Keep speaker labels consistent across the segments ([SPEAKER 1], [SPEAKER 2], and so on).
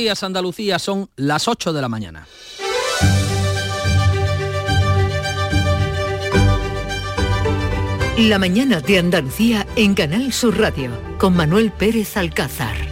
[SPEAKER 1] días Andalucía son las 8 de la mañana.
[SPEAKER 2] La mañana de Andalucía en Canal Sur Radio con Manuel Pérez Alcázar.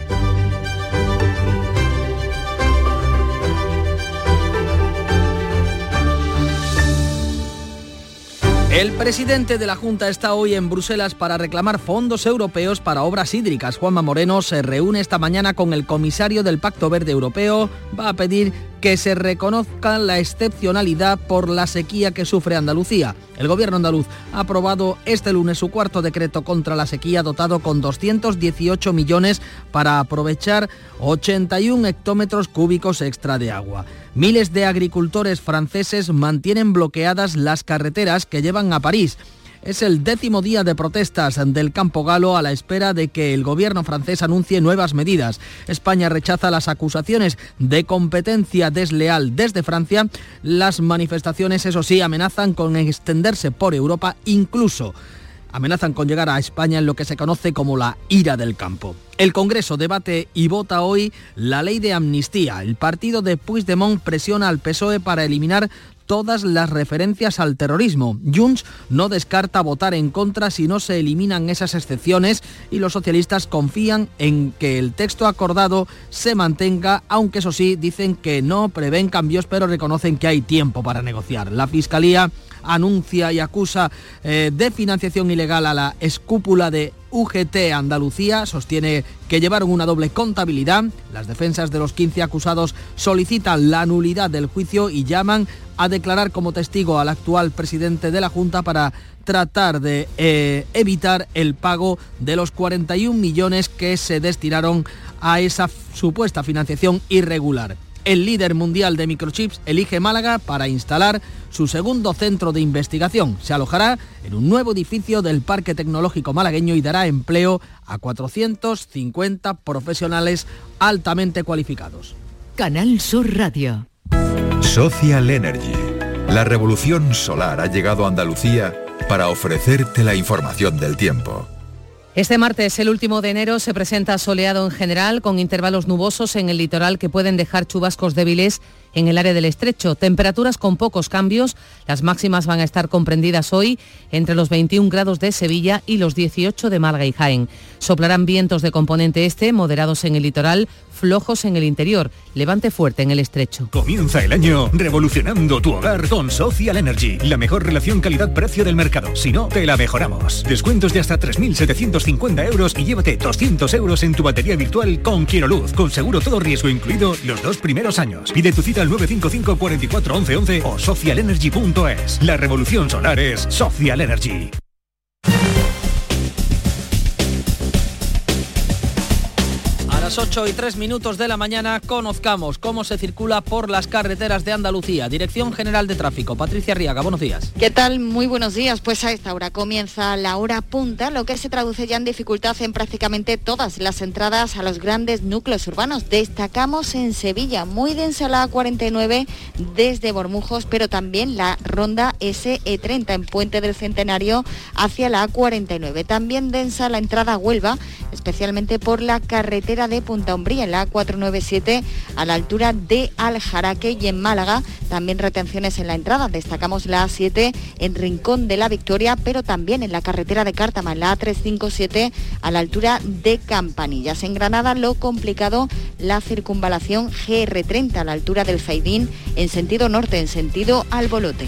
[SPEAKER 1] El presidente de la Junta está hoy en Bruselas para reclamar fondos europeos para obras hídricas. Juanma Moreno se reúne esta mañana con el comisario del Pacto Verde Europeo. Va a pedir que se reconozca la excepcionalidad por la sequía que sufre Andalucía. El gobierno andaluz ha aprobado este lunes su cuarto decreto contra la sequía dotado con 218 millones para aprovechar 81 hectómetros cúbicos extra de agua. Miles de agricultores franceses mantienen bloqueadas las carreteras que llevan a París. Es el décimo día de protestas del campo galo a la espera de que el gobierno francés anuncie nuevas medidas. España rechaza las acusaciones de competencia desleal desde Francia. Las manifestaciones, eso sí, amenazan con extenderse por Europa, incluso amenazan con llegar a España en lo que se conoce como la ira del campo. El Congreso debate y vota hoy la ley de amnistía. El partido de Puigdemont presiona al PSOE para eliminar todas las referencias al terrorismo. Junts no descarta votar en contra si no se eliminan esas excepciones y los socialistas confían en que el texto acordado se mantenga, aunque eso sí, dicen que no prevén cambios, pero reconocen que hay tiempo para negociar. La Fiscalía anuncia y acusa eh, de financiación ilegal a la escúpula de UGT Andalucía sostiene que llevaron una doble contabilidad. Las defensas de los 15 acusados solicitan la nulidad del juicio y llaman a declarar como testigo al actual presidente de la Junta para tratar de eh, evitar el pago de los 41 millones que se destinaron a esa supuesta financiación irregular el líder mundial de microchips elige Málaga para instalar su segundo centro de investigación. Se alojará en un nuevo edificio del Parque Tecnológico Malagueño y dará empleo a 450 profesionales altamente cualificados.
[SPEAKER 2] Canal Sur Radio.
[SPEAKER 3] Social Energy. La revolución solar ha llegado a Andalucía para ofrecerte la información del tiempo.
[SPEAKER 4] Este martes, el último de enero, se presenta soleado en general, con intervalos nubosos en el litoral que pueden dejar chubascos débiles en el área del estrecho. Temperaturas con pocos cambios. Las máximas van a estar comprendidas hoy entre los 21 grados de Sevilla y los 18 de Málaga y Jaén. Soplarán vientos de componente este, moderados en el litoral, flojos en el interior, levante fuerte en el estrecho.
[SPEAKER 5] Comienza el año revolucionando tu hogar con Social Energy, la mejor relación calidad-precio del mercado. Si no, te la mejoramos. Descuentos de hasta 3.750 euros y llévate 200 euros en tu batería virtual con Luz, con seguro todo riesgo incluido los dos primeros años. Pide tu cita al 955 44 11 11 o socialenergy.es. La revolución solar es Social Energy.
[SPEAKER 1] 8 y 3 minutos de la mañana conozcamos cómo se circula por las carreteras de Andalucía. Dirección General de Tráfico. Patricia Riaga, buenos días.
[SPEAKER 6] ¿Qué tal? Muy buenos días. Pues a esta hora comienza la hora punta, lo que se traduce ya en dificultad en prácticamente todas las entradas a los grandes núcleos urbanos. Destacamos en Sevilla, muy densa la A49 desde Bormujos, pero también la ronda SE30 en Puente del Centenario hacia la A49. También densa la entrada a Huelva, especialmente por la carretera de Punta Umbría, en la A497, a la altura de Aljaraque y en Málaga. También retenciones en la entrada. Destacamos la A7 en Rincón de la Victoria, pero también en la carretera de Cártama, en la A357, a la altura de Campanillas. En Granada, lo complicado, la circunvalación GR30, a la altura del Zaidín, en sentido norte, en sentido Albolote.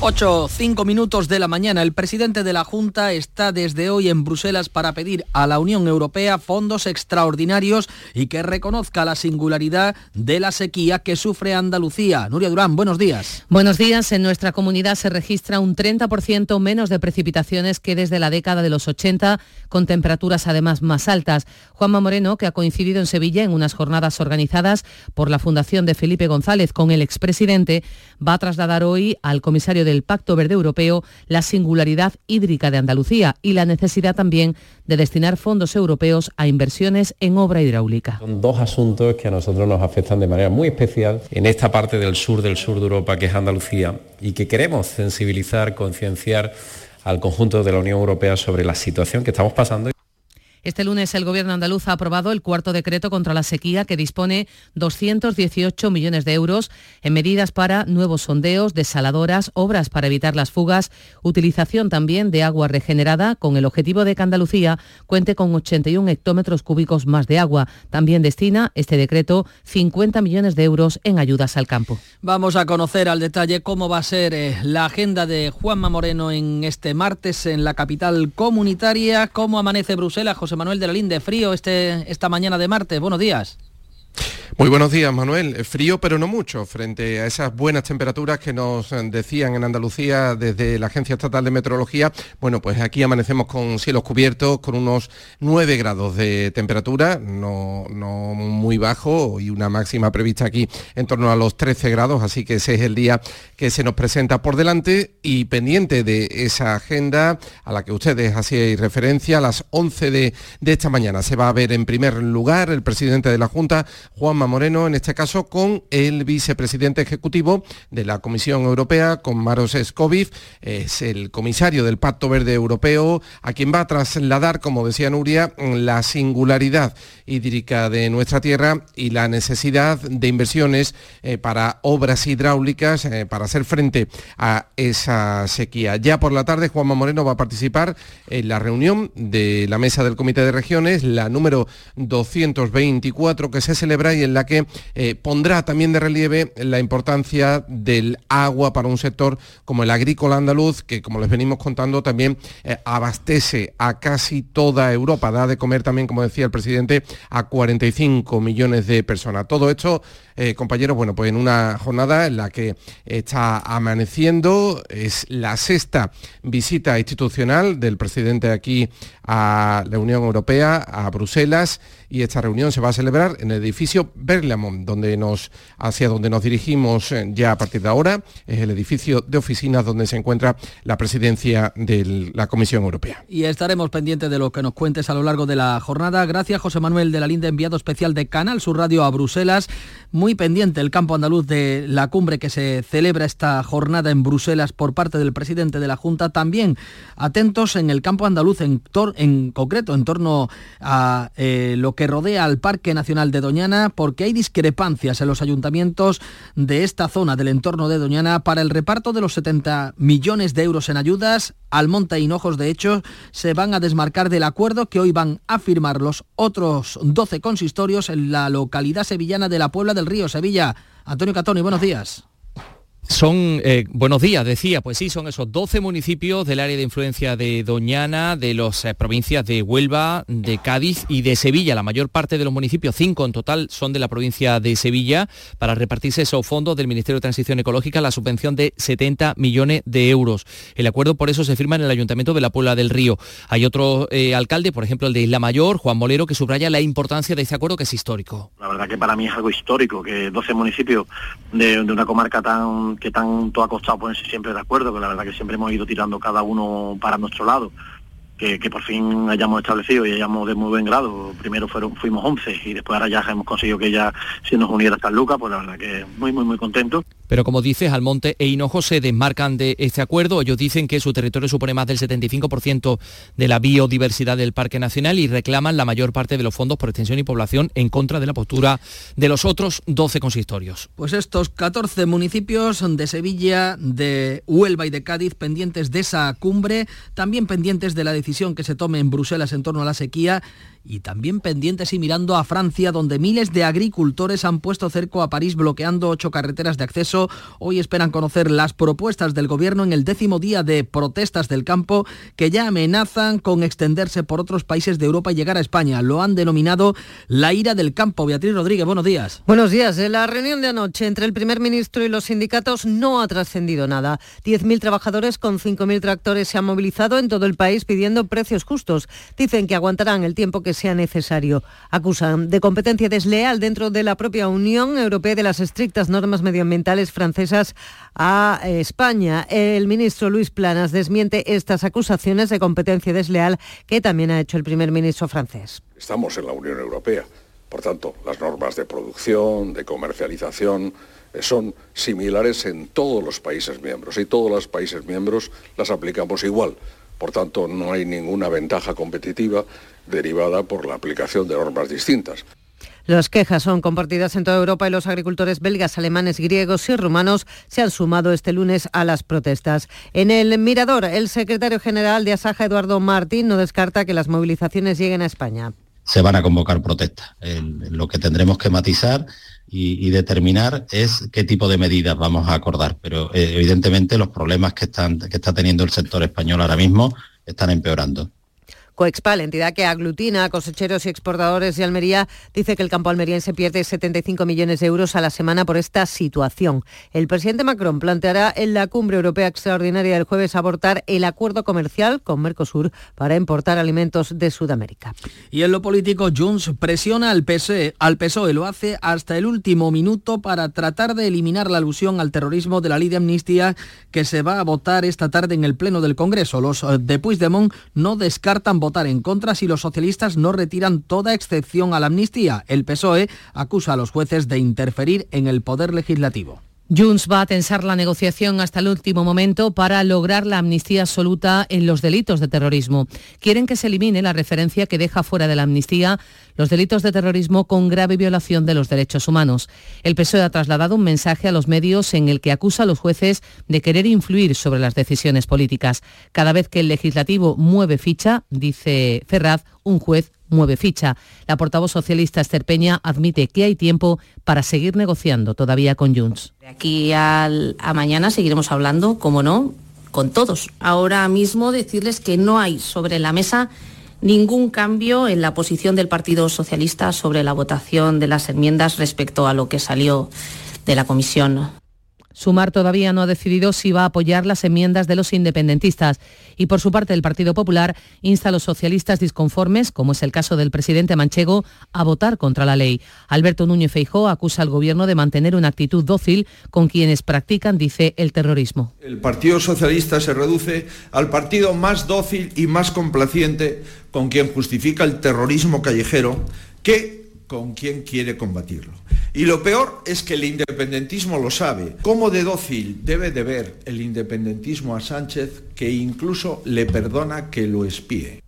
[SPEAKER 1] 8, 5 minutos de la mañana. El presidente de la Junta está desde hoy en Bruselas para pedir a la Unión Europea fondos extraordinarios y que reconozca la singularidad de la sequía que sufre Andalucía. Nuria Durán, buenos días.
[SPEAKER 4] Buenos días. En nuestra comunidad se registra un 30% menos de precipitaciones que desde la década de los 80, con temperaturas además más altas. Juanma Moreno, que ha coincidido en Sevilla en unas jornadas organizadas por la Fundación de Felipe González con el expresidente, va a trasladar hoy al comisario del Pacto Verde Europeo la singularidad hídrica de Andalucía y la necesidad también de destinar fondos europeos a inversiones en obra hidráulica.
[SPEAKER 7] Son dos asuntos que a nosotros nos afectan de manera muy especial en esta parte del sur del sur de Europa que es Andalucía y que queremos sensibilizar, concienciar al conjunto de la Unión Europea sobre la situación que estamos pasando.
[SPEAKER 4] Este lunes el Gobierno andaluz ha aprobado el cuarto decreto contra la sequía que dispone 218 millones de euros en medidas para nuevos sondeos, desaladoras, obras para evitar las fugas, utilización también de agua regenerada con el objetivo de que Andalucía cuente con 81 hectómetros cúbicos más de agua. También destina este decreto 50 millones de euros en ayudas al campo.
[SPEAKER 1] Vamos a conocer al detalle cómo va a ser eh, la agenda de Juanma Moreno en este martes en la capital comunitaria, cómo amanece Bruselas. Manuel de la Linde, frío este, esta mañana de martes. Buenos días.
[SPEAKER 8] Muy buenos días, Manuel. Frío, pero no mucho, frente a esas buenas temperaturas que nos decían en Andalucía desde la Agencia Estatal de Meteorología. Bueno, pues aquí amanecemos con cielos cubiertos, con unos 9 grados de temperatura, no, muy bajo, y una máxima prevista aquí en torno a los 13 grados, así que ese es el día que se nos presenta por delante y pendiente de esa agenda a la que ustedes hacían referencia, a las 11 de, de esta mañana se va a ver en primer lugar el presidente de la Junta, Juanma Moreno, en este caso con el vicepresidente ejecutivo de la Comisión Europea, con Maros Escovic, es el comisario del Pacto Verde Europeo, a quien va a trasladar, como decía Nuria, la singularidad hídrica de nuestra tierra y la necesidad de inversiones eh, para obras hidráulicas eh, para hacer frente a esa sequía. Ya por la tarde Juanma Moreno va a participar en la reunión de la mesa del Comité de Regiones, la número 224 que se celebra y en la que eh, pondrá también de relieve la importancia del agua para un sector como el agrícola andaluz, que como les venimos contando también eh, abastece a casi toda Europa, da de comer también, como decía el presidente, a 45 millones de personas. Todo esto, eh, compañeros, bueno, pues en una jornada en la que está amaneciendo, es la sexta visita institucional del presidente aquí a la Unión Europea, a Bruselas, y esta reunión se va a celebrar en el edificio Berlamont, donde nos, hacia donde nos dirigimos eh, ya a partir de ahora, es el edificio de oficinas donde se encuentra la presidencia de la Comisión Europea.
[SPEAKER 1] Y estaremos pendientes de lo que nos cuentes a lo largo de la jornada. Gracias José Manuel de la Linda, enviado especial de Canal Sur Radio a Bruselas. Muy pendiente el campo andaluz de la cumbre que se celebra esta jornada en Bruselas por parte del presidente de la Junta. También atentos en el campo andaluz en, concreto en torno a eh, lo que rodea al Parque Nacional de Doñana porque hay discrepancias en los ayuntamientos de esta zona del entorno de Doñana para el reparto de los 70 millones de euros en ayudas. Almonte y Hinojos, de hecho, se van a desmarcar del acuerdo que hoy van a firmar los otros 12 consistorios en la localidad sevillana de la Puebla del Río, Sevilla. Antonio Catoni, buenos días.
[SPEAKER 9] Son, eh, buenos días, decía, pues sí, son esos 12 municipios del área de influencia de Doñana, de las eh, provincias de Huelva, de Cádiz y de Sevilla. La mayor parte de los municipios, cinco en total, son de la provincia de Sevilla, para repartirse esos fondos del Ministerio de Transición Ecológica, la subvención de 70 millones de euros. El acuerdo por eso se firma en el Ayuntamiento de la Puebla del Río. Hay otro eh, alcalde, por ejemplo, el de Isla Mayor, Juan Molero, que subraya la importancia de este acuerdo que es histórico.
[SPEAKER 10] La verdad que para mí es algo histórico, que 12 municipios de, de una comarca tan que tanto ha costado ponerse siempre de acuerdo, que la verdad que siempre hemos ido tirando cada uno para nuestro lado. Que, que, por fin hayamos establecido y hayamos de muy buen grado. Primero fueron, fuimos 11 y después ahora ya hemos conseguido que ya se nos uniera San Lucas, pues la verdad que muy, muy, muy contento.
[SPEAKER 9] Pero como dices, Almonte e Hinojo se desmarcan de este acuerdo. Ellos dicen que su territorio supone más del 75% de la biodiversidad del Parque Nacional y reclaman la mayor parte de los fondos por extensión y población en contra de la postura de los otros 12 consistorios.
[SPEAKER 1] Pues estos 14 municipios de Sevilla, de Huelva y de Cádiz pendientes de esa cumbre, también pendientes de la decisión que se tome en Bruselas en torno a la sequía y también pendientes y mirando a Francia, donde miles de agricultores han puesto cerco a París bloqueando ocho carreteras de acceso. Hoy esperan conocer las propuestas del gobierno en el décimo día de protestas del campo que ya amenazan con extenderse por otros países de Europa y llegar a España. Lo han denominado la ira del campo. Beatriz Rodríguez, buenos días.
[SPEAKER 11] Buenos días. La reunión de anoche entre el primer ministro y los sindicatos no ha trascendido nada. 10.000 trabajadores con 5.000 tractores se han movilizado en todo el país pidiendo precios justos. Dicen que aguantarán el tiempo que sea necesario. Acusan de competencia desleal dentro de la propia Unión Europea de las estrictas normas medioambientales francesas a España. El ministro Luis Planas desmiente estas acusaciones de competencia desleal que también ha hecho el primer ministro francés.
[SPEAKER 12] Estamos en la Unión Europea. Por tanto, las normas de producción, de comercialización, eh, son similares en todos los países miembros y todos los países miembros las aplicamos igual. Por tanto, no hay ninguna ventaja competitiva derivada por la aplicación de normas distintas.
[SPEAKER 11] Las quejas son compartidas en toda Europa y los agricultores belgas, alemanes, griegos y rumanos se han sumado este lunes a las protestas. En el Mirador, el secretario general de Asaja, Eduardo Martín, no descarta que las movilizaciones lleguen a España.
[SPEAKER 13] Se van a convocar protestas. lo que tendremos que matizar y, determinar es qué tipo de medidas vamos a acordar. Pero eh, evidentemente los problemas que, están, que está teniendo el sector español ahora mismo están empeorando.
[SPEAKER 11] Coexpa, la entidad que aglutina a cosecheros y exportadores de Almería, dice que el campo almeriense pierde 75 millones de euros a la semana por esta situación. El presidente Macron planteará en la cumbre europea extraordinaria del jueves abortar el acuerdo comercial con Mercosur para importar alimentos de Sudamérica.
[SPEAKER 1] Y en lo político, Junts presiona al PSOE, al PSOE lo hace hasta el último minuto para tratar de eliminar la alusión al terrorismo de la ley de amnistía que se va a votar esta tarde en el Pleno del Congreso. Los eh, de Puigdemont no descartan votar votar en contra si los socialistas no retiran toda excepción a la amnistía. El PSOE acusa a los jueces de interferir en el poder legislativo.
[SPEAKER 4] Junts va a tensar la negociación hasta el último momento para lograr la amnistía absoluta en los delitos de terrorismo. Quieren que se elimine la referencia que deja fuera de la amnistía los delitos de terrorismo con grave violación de los derechos humanos. El PSOE ha trasladado un mensaje a los medios en el que acusa a los jueces de querer influir sobre las decisiones políticas. Cada vez que el legislativo mueve ficha, dice Ferraz, un juez mueve ficha. La portavoz socialista Esther Peña admite que hay tiempo para seguir negociando todavía con Junts.
[SPEAKER 14] De aquí a mañana seguiremos hablando, como no, con todos. Ahora mismo decirles que no hay sobre la mesa ningún cambio en la posición del Partido Socialista sobre la votación de las enmiendas respecto a lo que salió de la comisión.
[SPEAKER 4] Sumar todavía no ha decidido si va a apoyar las enmiendas de los independentistas y por su parte el Partido Popular insta a los socialistas disconformes, como es el caso del presidente manchego, a votar contra la ley. Alberto Núñez Feijó acusa al gobierno de mantener una actitud dócil con quienes practican, dice, el terrorismo.
[SPEAKER 15] El Partido Socialista se reduce al partido más dócil y más complaciente con quien justifica el terrorismo callejero que con quien quiere combatirlo. Y lo peor es que el independentismo lo sabe. ¿Cómo de dócil debe de ver el independentismo a Sánchez que incluso le perdona que lo espíe?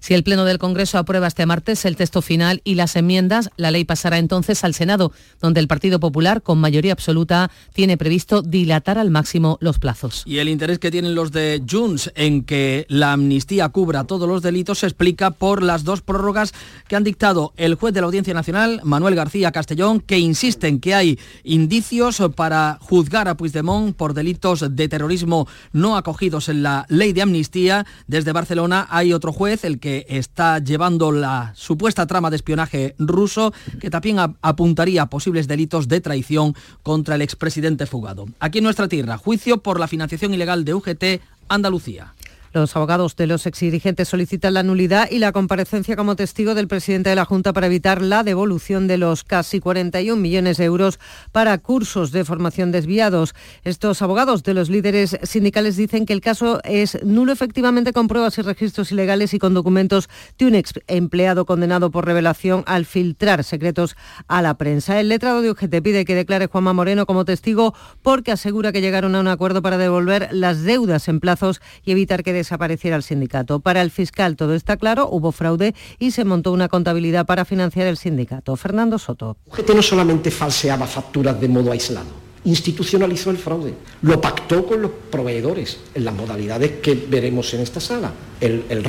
[SPEAKER 4] Si el Pleno del Congreso aprueba este martes el texto final y las enmiendas, la ley pasará entonces al Senado, donde el Partido Popular, con mayoría absoluta, tiene previsto dilatar al máximo los plazos.
[SPEAKER 1] Y el interés que tienen los de Junts en que la amnistía cubra todos los delitos se explica por las dos prórrogas que han dictado el juez de la Audiencia Nacional, Manuel García Castellón, que insiste en que hay indicios para juzgar a Puigdemont por delitos de terrorismo no acogidos en la ley de amnistía. Desde Barcelona hay otro juez, el que está llevando la supuesta trama de espionaje ruso, que también apuntaría a posibles delitos de traición contra el expresidente fugado. Aquí en nuestra tierra, juicio por la financiación ilegal de UGT Andalucía.
[SPEAKER 11] Los abogados de los exdirigentes solicitan la nulidad y la comparecencia como testigo del presidente de la Junta para evitar la devolución de los casi 41 millones de euros para cursos de formación desviados. Estos abogados de los líderes sindicales dicen que el caso es nulo efectivamente con pruebas y registros ilegales y con documentos de un ex empleado condenado por revelación al filtrar secretos a la prensa. El letrado de UGT pide que declare Juanma Moreno como testigo porque asegura que llegaron a un acuerdo para devolver las deudas en plazos y evitar que desapareciera el sindicato. Para el fiscal todo está claro, hubo fraude y se montó una contabilidad para financiar el sindicato. Fernando Soto.
[SPEAKER 16] UGT no solamente falseaba facturas de modo aislado, institucionalizó el fraude, lo pactó con los proveedores en las modalidades que veremos en esta sala. El, el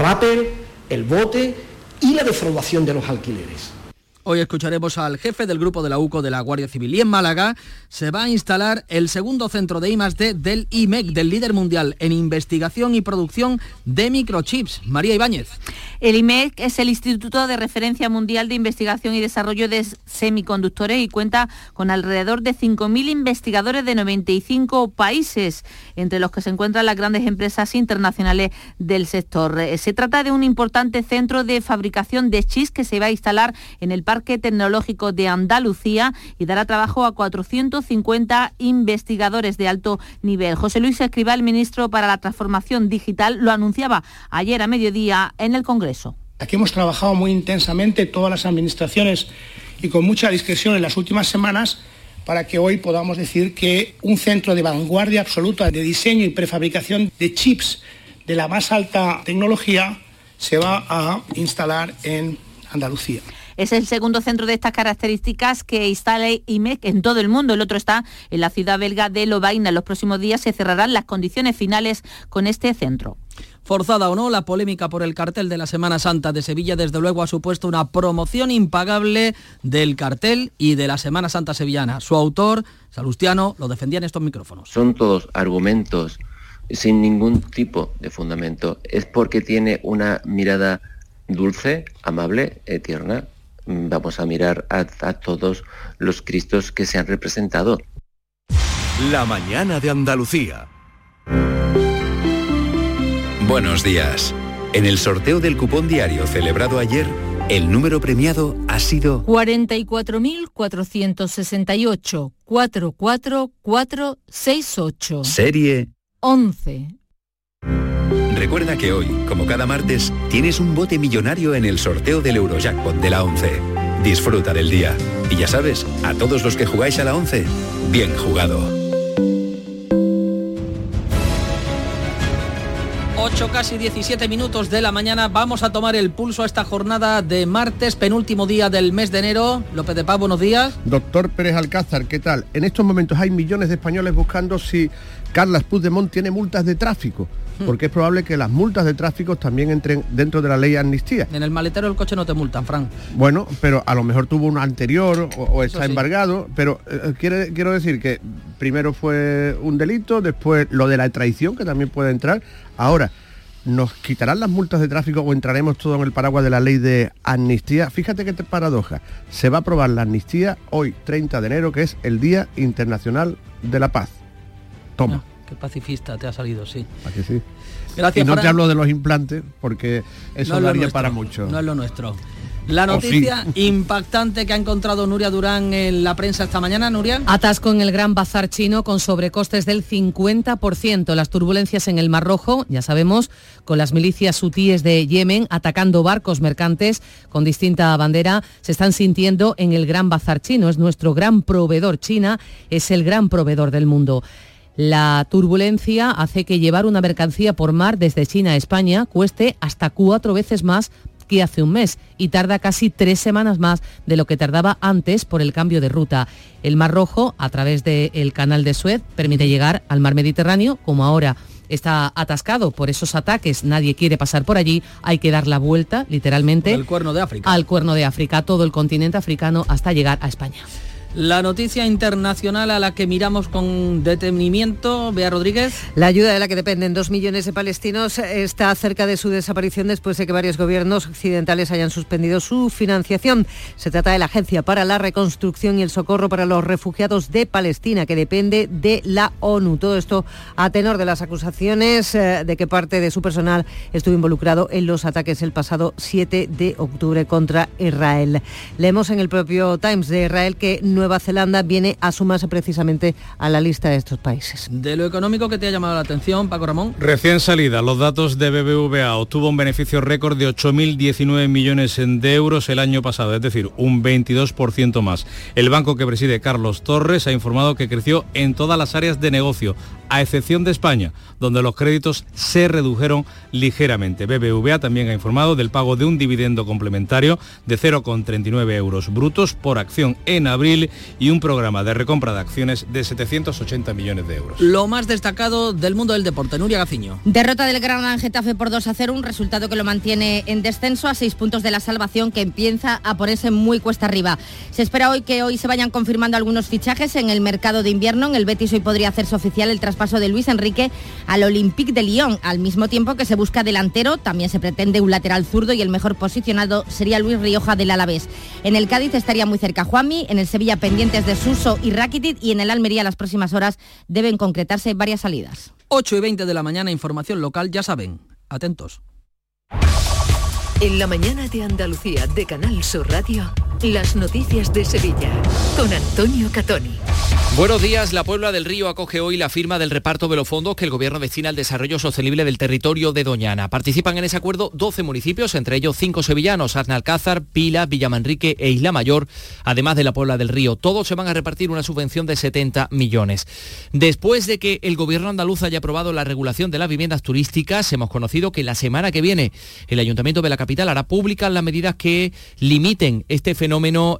[SPEAKER 16] el bote y la defraudación de los alquileres.
[SPEAKER 1] Hoy escucharemos al jefe del grupo de la UCO de la Guardia Civil y en Málaga se va a instalar el segundo centro de I+D del IMEC, del líder mundial en investigación y producción de microchips. María Ibáñez.
[SPEAKER 17] El IMEC es el Instituto de Referencia Mundial de Investigación y Desarrollo de Semiconductores y cuenta con alrededor de 5.000 investigadores de 95 países, entre los que se encuentran las grandes empresas internacionales del sector. Se trata de un importante centro de fabricación de chips que se va a instalar en el Parque Tecnológico de Andalucía y dará trabajo a 450 investigadores de alto nivel. José Luis Escribal, ministro para la Transformación Digital, lo anunciaba ayer a mediodía en el Congreso.
[SPEAKER 18] Aquí hemos trabajado muy intensamente todas las administraciones y con mucha discreción en las últimas semanas para que hoy podamos decir que un centro de vanguardia absoluta de diseño y prefabricación de chips de la más alta tecnología se va a instalar en Andalucía.
[SPEAKER 17] Es el segundo centro de estas características que instala IMEC en todo el mundo. El otro está en la ciudad belga de Lovaina. En los próximos días se cerrarán las condiciones finales con este centro.
[SPEAKER 1] Forzada o no, la polémica por el cartel de la Semana Santa de Sevilla desde luego ha supuesto una promoción impagable del cartel y de la Semana Santa sevillana. Su autor, Salustiano, lo defendía en estos micrófonos.
[SPEAKER 19] Son todos argumentos sin ningún tipo de fundamento. Es porque tiene una mirada dulce, amable, eh, tierna, vamos a mirar a, a todos los Cristos que se han representado.
[SPEAKER 20] La mañana de Andalucía.
[SPEAKER 21] Buenos días. En el sorteo del cupón diario celebrado ayer, el número premiado ha sido
[SPEAKER 22] 44.468 44468.
[SPEAKER 21] Serie
[SPEAKER 22] 11.
[SPEAKER 21] Recuerda que hoy, como cada martes, tienes un bote millonario en el sorteo del Eurojackpot de la 11. Disfruta del día. Y ya sabes, a todos los que jugáis a la 11, bien jugado.
[SPEAKER 1] 8 casi 17 minutos de la mañana vamos a tomar el pulso a esta jornada de martes, penúltimo día del mes de enero. López de Paz, buenos días.
[SPEAKER 23] Doctor Pérez Alcázar, ¿qué tal? En estos momentos hay millones de españoles buscando si Carlas Puigdemont tiene multas de tráfico porque es probable que las multas de tráfico también entren dentro de la ley de amnistía.
[SPEAKER 1] En el maletero del coche no te multan, Fran.
[SPEAKER 23] Bueno, pero a lo mejor tuvo un anterior o, está embargado, pero eh, quiere, quiero decir que primero fue un delito, después lo de la traición, que también puede entrar. Ahora, ¿nos quitarán las multas de tráfico o entraremos todo en el paraguas de la ley de amnistía? Fíjate qué paradoja. Se va a aprobar la amnistía hoy, 30 de enero, que es el Día Internacional de la Paz. Toma
[SPEAKER 1] pacifista te ha salido, sí.
[SPEAKER 23] ¿A que sí? Gracias. Y no te hablo de los implantes, porque eso daría para mucho.
[SPEAKER 1] No es lo nuestro. La noticia impactante que ha encontrado Nuria Durán en la prensa esta mañana, Nuria.
[SPEAKER 4] Atasco en el Gran Bazar chino con sobrecostes del 50%. Las turbulencias en el Mar Rojo, ya sabemos, con las milicias hutíes de Yemen atacando barcos mercantes con distinta bandera, se están sintiendo en el Gran Bazar chino. Es nuestro gran proveedor. China es el gran proveedor del mundo. La turbulencia hace que llevar una mercancía por mar desde China a España cueste hasta cuatro veces más que hace un mes y tarda casi tres semanas más de lo que tardaba antes por el cambio de ruta. El Mar Rojo, a través del canal de Suez, permite llegar al mar Mediterráneo, como ahora está atascado por esos ataques, nadie quiere pasar por allí, hay que dar la vuelta, literalmente,
[SPEAKER 1] al cuerno de África.
[SPEAKER 4] Al cuerno de África, todo el continente africano hasta llegar a España.
[SPEAKER 1] La noticia internacional a la que miramos con detenimiento, Bea Rodríguez.
[SPEAKER 11] La ayuda de la que dependen dos millones de palestinos está cerca de su desaparición después de que varios gobiernos occidentales hayan suspendido su financiación. Se trata de la Agencia para la Reconstrucción y el Socorro para los Refugiados de Palestina, que depende de la ONU. Todo esto a tenor de las acusaciones eh, de que parte de su personal estuvo involucrado en los ataques el pasado 7 de octubre contra Israel. Leemos en el propio Times de Israel que no Nueva Zelanda viene a sumarse precisamente a la lista de estos países.
[SPEAKER 1] De lo económico que te ha llamado la atención, Paco Ramón.
[SPEAKER 24] Recién salida, los datos de BBVA obtuvo un beneficio récord de 8.019 millones de euros el año pasado, es decir, un 22% más. El banco que preside Carlos Torres ha informado que creció en todas las áreas de negocio, a excepción de España, donde los créditos se redujeron ligeramente. BBVA también ha informado del pago de un dividendo complementario de 0,39 euros brutos por acción en abril y un programa de recompra de acciones de 780 millones de euros.
[SPEAKER 1] Lo más destacado del mundo del deporte, Nuria Gaciño.
[SPEAKER 25] Derrota del Gran Getafe por 2 a 0, un resultado que lo mantiene en descenso a 6 puntos de la salvación que empieza a ponerse muy cuesta arriba. Se espera hoy que hoy se vayan confirmando algunos fichajes en el mercado de invierno. En el Betis hoy podría hacerse oficial el traspaso de Luis Enrique al Olympique de Lyon, al mismo tiempo que se busca delantero, también se pretende un lateral zurdo y el mejor posicionado sería Luis Rioja del Alavés. En el Cádiz estaría muy cerca Juanmi, en el Sevilla pendientes de Suso y Rakitic y en el Almería las próximas horas deben concretarse varias salidas.
[SPEAKER 1] 8 y 20 de la mañana, información local, ya saben, atentos.
[SPEAKER 22] En la mañana de Andalucía de Canal Sur Radio, las noticias de Sevilla con Antonio Catoni.
[SPEAKER 9] Buenos días, la Puebla del Río acoge hoy la firma del reparto de los fondos que el Gobierno destina al desarrollo sostenible del territorio de Doñana. Participan en ese acuerdo 12 municipios, entre ellos 5 sevillanos, Arnalcázar, Pila, Villamanrique e Isla Mayor, además de la Puebla del Río. Todos se van a repartir una subvención de 70 millones. Después de que el Gobierno andaluz haya aprobado la regulación de las viviendas turísticas, hemos conocido que la semana que viene el Ayuntamiento de la capital hará públicas las medidas que limiten este fenómeno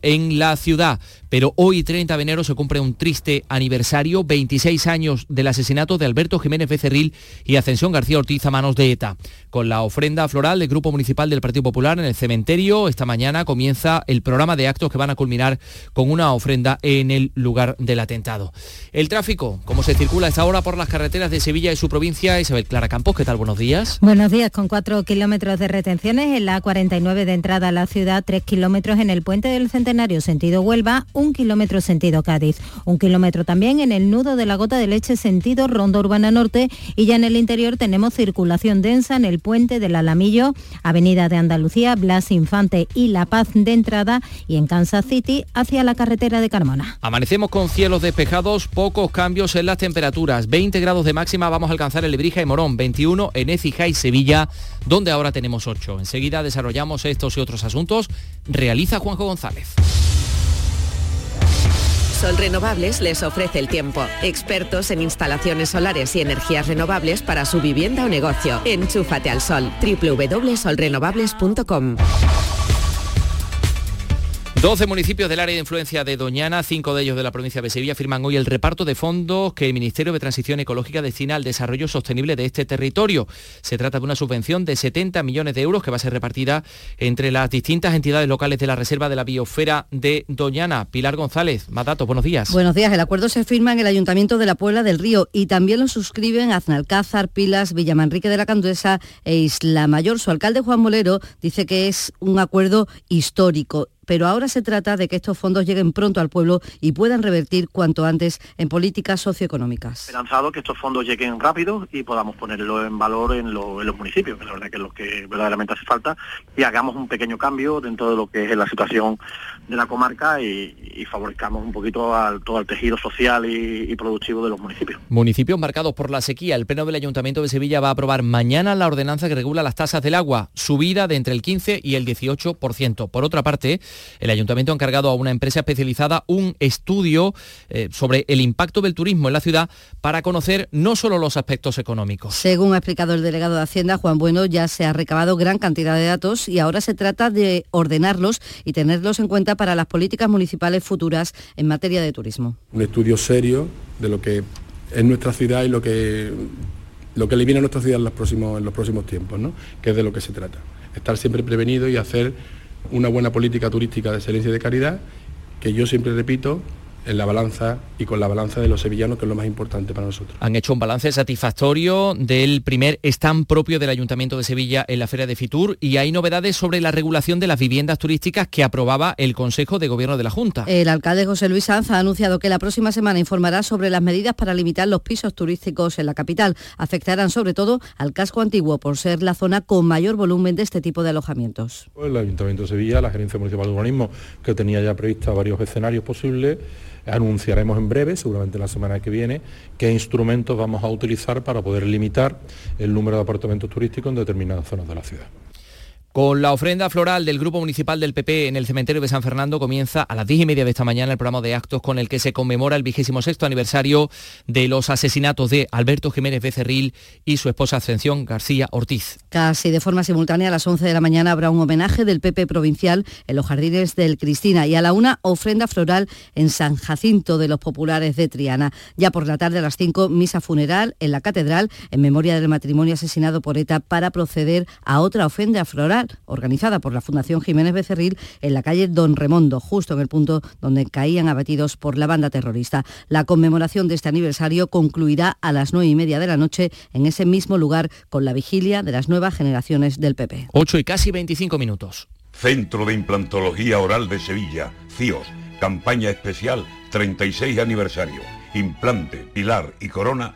[SPEAKER 9] en la ciudad. Pero hoy, 30 de enero, se cumple un triste aniversario, 26 años del asesinato de Alberto Jiménez Becerril y Ascensión García Ortiz a manos de ETA. Con la ofrenda floral del Grupo Municipal del Partido Popular en el cementerio, esta mañana comienza el programa de actos que van a culminar con una ofrenda en el lugar del atentado. El tráfico, cómo se circula esta hora por las carreteras de Sevilla y su provincia. Isabel Clara Campos, ¿qué tal? Buenos días.
[SPEAKER 25] Buenos días, con cuatro kilómetros de retenciones en la 49 de entrada a la ciudad, tres kilómetros en el puente del Centenario sentido Huelva, un kilómetro sentido Cádiz, un kilómetro también en el nudo de la gota de leche sentido Ronda Urbana Norte. Y ya en el interior tenemos circulación densa en el puente del Alamillo, Avenida de Andalucía, Blas Infante y La Paz de entrada y en Kansas City hacia la carretera de Carmona.
[SPEAKER 9] Amanecemos con cielos despejados, pocos cambios en las temperaturas, 20 grados de máxima vamos a alcanzar en Lebrija y Morón, 21 en Écija y Sevilla, donde ahora tenemos 8. Enseguida desarrollamos estos y otros asuntos. Realiza Juanjo González.
[SPEAKER 22] Sol Renovables les ofrece el tiempo. Expertos en instalaciones solares y energías renovables para su vivienda o negocio. Enchúfate al sol. www.solrenovables.com
[SPEAKER 9] 12 municipios del área de influencia de Doñana, cinco de ellos de la provincia de Sevilla, firman hoy el reparto de fondos que el Ministerio de Transición Ecológica destina al desarrollo sostenible de este territorio. Se trata de una subvención de 70 millones de euros que va a ser repartida entre las distintas entidades locales de la Reserva de la Biosfera de Doñana. Pilar González, más datos, buenos días.
[SPEAKER 25] Buenos días, el acuerdo se firma en el Ayuntamiento de la Puebla del Río y también lo suscriben Aznalcázar, Pilas, Villamanrique de la Canduesa e Isla Mayor. Su alcalde Juan Molero dice que es un acuerdo histórico pero ahora se trata de que estos fondos lleguen pronto al pueblo y puedan revertir cuanto antes en políticas socioeconómicas.
[SPEAKER 10] Esperanzado que estos fondos lleguen rápido y podamos ponerlo en valor en, los municipios, que la verdad que es lo que verdaderamente hace falta, y hagamos un pequeño cambio dentro de lo que es la situación de la comarca y, favorezcamos un poquito al, todo el tejido social y, y productivo de los municipios.
[SPEAKER 9] Municipios marcados por la sequía. El Pleno del Ayuntamiento de Sevilla va a aprobar mañana la ordenanza que regula las tasas del agua, subida de entre el 15 y el 18%. Por otra parte, el ayuntamiento ha encargado a una empresa especializada un estudio eh, sobre el impacto del turismo en la ciudad para conocer no solo los aspectos económicos.
[SPEAKER 25] Según ha explicado el delegado de Hacienda, Juan Bueno, ya se ha recabado gran cantidad de datos y ahora se trata de ordenarlos y tenerlos en cuenta para las políticas municipales futuras en materia de turismo.
[SPEAKER 26] Un estudio serio de lo que es nuestra ciudad y lo que lo que le viene a nuestra ciudad en los próximos, en los próximos tiempos, ¿no? que es de lo que se trata. Estar siempre prevenido y hacer una buena política turística de excelencia y de calidad, que yo siempre repito, en la balanza y con la balanza de los sevillanos, que es lo más importante para nosotros.
[SPEAKER 9] Han hecho un balance satisfactorio del primer stand propio del Ayuntamiento de Sevilla en la Feria de Fitur y hay novedades sobre la regulación de las viviendas turísticas que aprobaba el Consejo de Gobierno de la Junta.
[SPEAKER 25] El alcalde José Luis Sanz ha anunciado que la próxima semana informará sobre las medidas para limitar los pisos turísticos en la capital. Afectarán sobre todo al casco antiguo por ser la zona con mayor volumen de este tipo de alojamientos.
[SPEAKER 27] El Ayuntamiento de Sevilla, la Gerencia Municipal de Urbanismo, que tenía ya prevista varios escenarios posibles, Anunciaremos en breve, seguramente la semana que viene, qué instrumentos vamos a utilizar para poder limitar el número de apartamentos turísticos en determinadas zonas de la ciudad.
[SPEAKER 9] Con la ofrenda floral del Grupo Municipal del PP en el cementerio de San Fernando comienza a las 10 y media de esta mañana el programa de actos con el que se conmemora el vigésimo sexto aniversario de los asesinatos de Alberto Jiménez Becerril y su esposa Ascensión García Ortiz.
[SPEAKER 28] Casi de forma simultánea a las 11 de la mañana habrá un homenaje del PP provincial en los jardines del Cristina y a la una ofrenda floral en San Jacinto de los Populares de Triana. Ya por la tarde a las 5 misa funeral en la catedral en memoria del matrimonio asesinado por ETA para proceder a otra ofrenda floral organizada por la Fundación Jiménez Becerril en la calle Don Remondo, justo en el punto donde caían abatidos por la banda terrorista. La conmemoración de este aniversario concluirá a las nueve y media de la noche en ese mismo lugar con la vigilia de las nuevas generaciones del PP.
[SPEAKER 9] 8 y casi 25 minutos.
[SPEAKER 29] Centro de Implantología Oral de Sevilla, CIOS, campaña especial 36 aniversario. Implante, pilar y corona,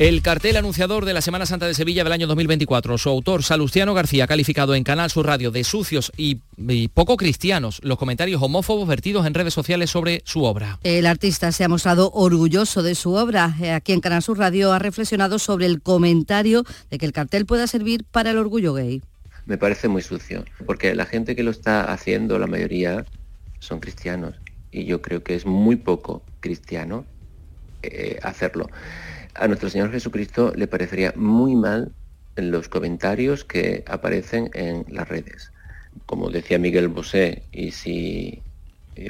[SPEAKER 9] El cartel anunciador de la Semana Santa de Sevilla del año 2024, su autor, Salustiano García, calificado en Canal Sur Radio de sucios y, y, poco cristianos los comentarios homófobos vertidos en redes sociales sobre su obra.
[SPEAKER 28] El artista se ha mostrado orgulloso de su obra. Aquí en Canal Sur Radio ha reflexionado sobre el comentario de que el cartel pueda servir para el orgullo gay.
[SPEAKER 19] Me parece muy sucio, porque la gente que lo está haciendo, la mayoría, son cristianos. Y yo creo que es muy poco cristiano eh, hacerlo a nuestro Señor Jesucristo le parecería muy mal los comentarios que aparecen en las redes. Como decía Miguel Bosé, y si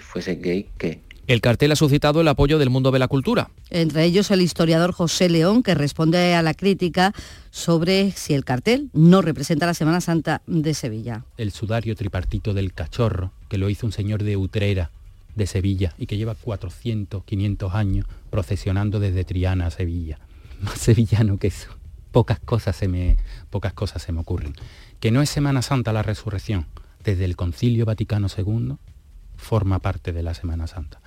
[SPEAKER 19] fuese gay, ¿qué?
[SPEAKER 9] El cartel ha suscitado el apoyo del mundo de la cultura.
[SPEAKER 28] Entre ellos el historiador José León, que responde a la crítica sobre si el cartel no representa la Semana Santa de Sevilla.
[SPEAKER 30] El sudario tripartito del cachorro, que lo hizo un señor de Utrera, de Sevilla, y que lleva 400, 500 años procesionando desde Triana a Sevilla. Más sevillano que eso. Pocas cosas se me, pocas cosas se me ocurren. Que no es Semana Santa la resurrección. Desde el Concilio Vaticano II forma parte de la Semana Santa.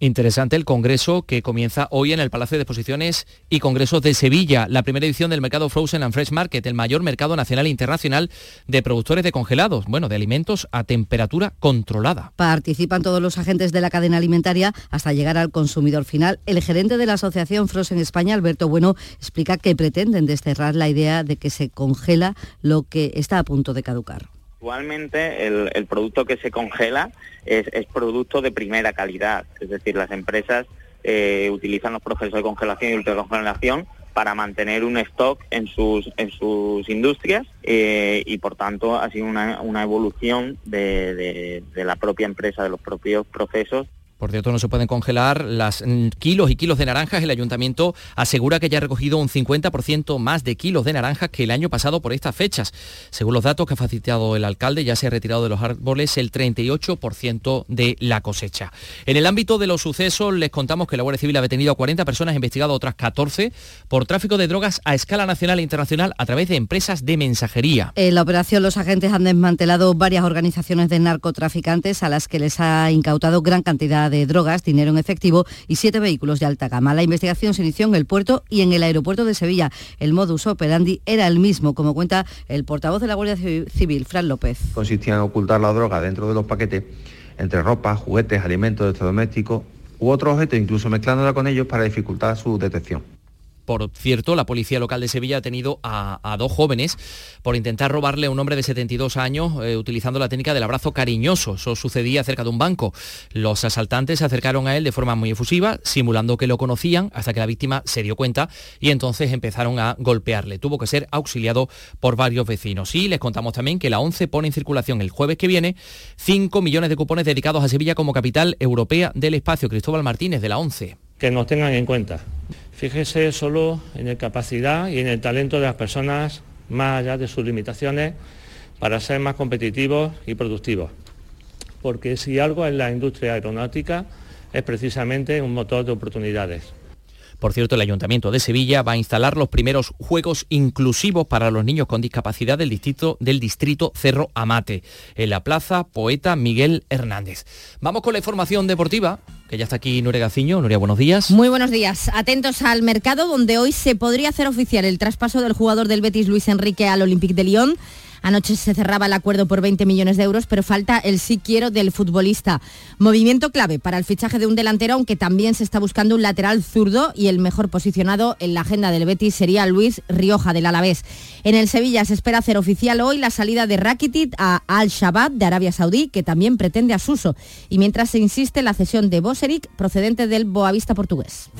[SPEAKER 9] Interesante el congreso que comienza hoy en el Palacio de Exposiciones y Congresos de Sevilla, la primera edición del mercado Frozen and Fresh Market, el mayor mercado nacional e internacional de productores de congelados, bueno, de alimentos a temperatura controlada.
[SPEAKER 28] Participan todos los agentes de la cadena alimentaria hasta llegar al consumidor final. El gerente de la Asociación Frozen España, Alberto Bueno, explica que pretenden desterrar la idea de que se congela lo que está a punto de caducar.
[SPEAKER 31] Actualmente el, el, producto que se congela es, producto de primera calidad, es decir, las empresas eh, utilizan los procesos de congelación y ultracongelación para mantener un stock en sus, en sus industrias eh, y por tanto ha sido una, una evolución de, de la propia empresa, de los propios procesos
[SPEAKER 9] por cierto, no se pueden congelar las mm, kilos y kilos de naranjas. El ayuntamiento asegura que ya ha recogido un 50% más de kilos de naranjas que el año pasado por estas fechas. Según los datos que ha facilitado el alcalde, ya se ha retirado de los árboles el 38% de la cosecha. En el ámbito de los sucesos, les contamos que la Guardia Civil ha detenido a 40 personas, investigado a otras 14 por tráfico de drogas a escala nacional e internacional a través de empresas de mensajería.
[SPEAKER 28] En la operación, los agentes han desmantelado varias organizaciones de narcotraficantes a las que les ha incautado gran cantidad de drogas, dinero en efectivo y siete vehículos de alta gama. La investigación se inició en el puerto y en el aeropuerto de Sevilla. El modus operandi era el mismo, como cuenta el portavoz de la Guardia Civil, Fran López.
[SPEAKER 32] Consistía en ocultar la droga dentro de los paquetes entre ropa, juguetes, alimentos, electrodomésticos u otros objetos, incluso mezclándola con ellos para dificultar su detección.
[SPEAKER 9] Por cierto, la policía local de Sevilla ha tenido a, dos jóvenes por intentar robarle a un hombre de 72 años eh, utilizando la técnica del abrazo cariñoso. Eso sucedía cerca de un banco. Los asaltantes se acercaron a él de forma muy efusiva, simulando que lo conocían, hasta que la víctima se dio cuenta y entonces empezaron a golpearle. Tuvo que ser auxiliado por varios vecinos. Y les contamos también que la ONCE pone en circulación el jueves que viene 5 millones de cupones dedicados a Sevilla como capital europea del espacio. Cristóbal Martínez de la ONCE.
[SPEAKER 33] Que nos tengan en cuenta. Fíjese solo en la capacidad y en el talento de las personas, más allá de sus limitaciones, para ser más competitivos y productivos. Porque si algo en la industria aeronáutica es precisamente un motor de oportunidades.
[SPEAKER 9] Por cierto, el Ayuntamiento de Sevilla va a instalar los primeros juegos inclusivos para los niños con discapacidad del distrito, del distrito Cerro Amate, en la Plaza Poeta Miguel Hernández. Vamos con la información deportiva ya está aquí Nuria Gaciño. Nuria, buenos días.
[SPEAKER 25] Muy buenos días. Atentos al mercado donde hoy se podría hacer oficial el traspaso del jugador del Betis Luis Enrique al Olympique de Lyon. Anoche se cerraba el acuerdo por 20 millones de euros, pero falta el sí quiero del futbolista. Movimiento clave para el fichaje de un delantero, aunque también se está buscando un lateral zurdo y el mejor posicionado en la agenda del Betis sería Luis Rioja del Alavés. En el Sevilla se espera hacer oficial hoy la salida de Rakitic a Al Shabab de Arabia Saudí, que también pretende a Suso. Y mientras se insiste en la cesión de Boseric, procedente del Boavista portugués.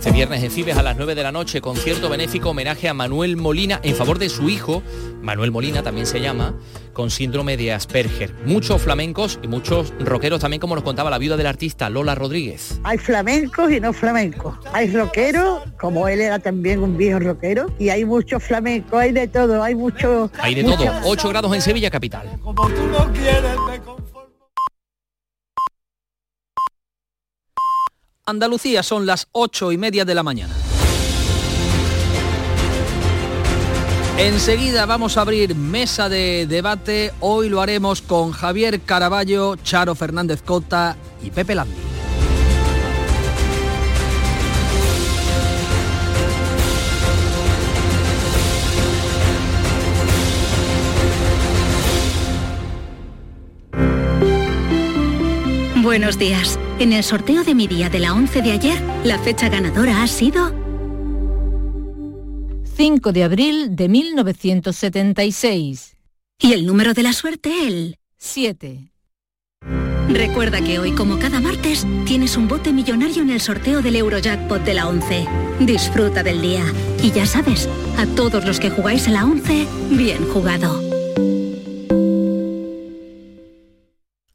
[SPEAKER 9] Este viernes en Fibes a las 9 de la noche, concierto benéfico homenaje a Manuel Molina en favor de su hijo, Manuel Molina también se llama, con síndrome de Asperger. Muchos flamencos y muchos rockeros también, como nos contaba la viuda del artista Lola Rodríguez.
[SPEAKER 34] Hay flamencos y no flamencos. Hay rockeros, como él era también un viejo rockero, y hay muchos flamencos, hay de todo, hay mucho...
[SPEAKER 9] Hay de todo, 8 grados en Sevilla capital.
[SPEAKER 1] Andalucía son las ocho y media de la mañana. Enseguida vamos a abrir mesa de debate. Hoy lo haremos con Javier Caraballo, Charo Fernández Cota y Pepe Landi.
[SPEAKER 35] Buenos días. En el sorteo de mi día de la 11 de ayer, la fecha ganadora ha sido
[SPEAKER 36] 5 de abril de 1976.
[SPEAKER 35] Y el número de la suerte, el
[SPEAKER 36] 7.
[SPEAKER 35] Recuerda que hoy, como cada martes, tienes un bote millonario en el sorteo del Eurojackpot de la 11. Disfruta del día. Y ya sabes, a todos los que jugáis a la 11, bien jugado.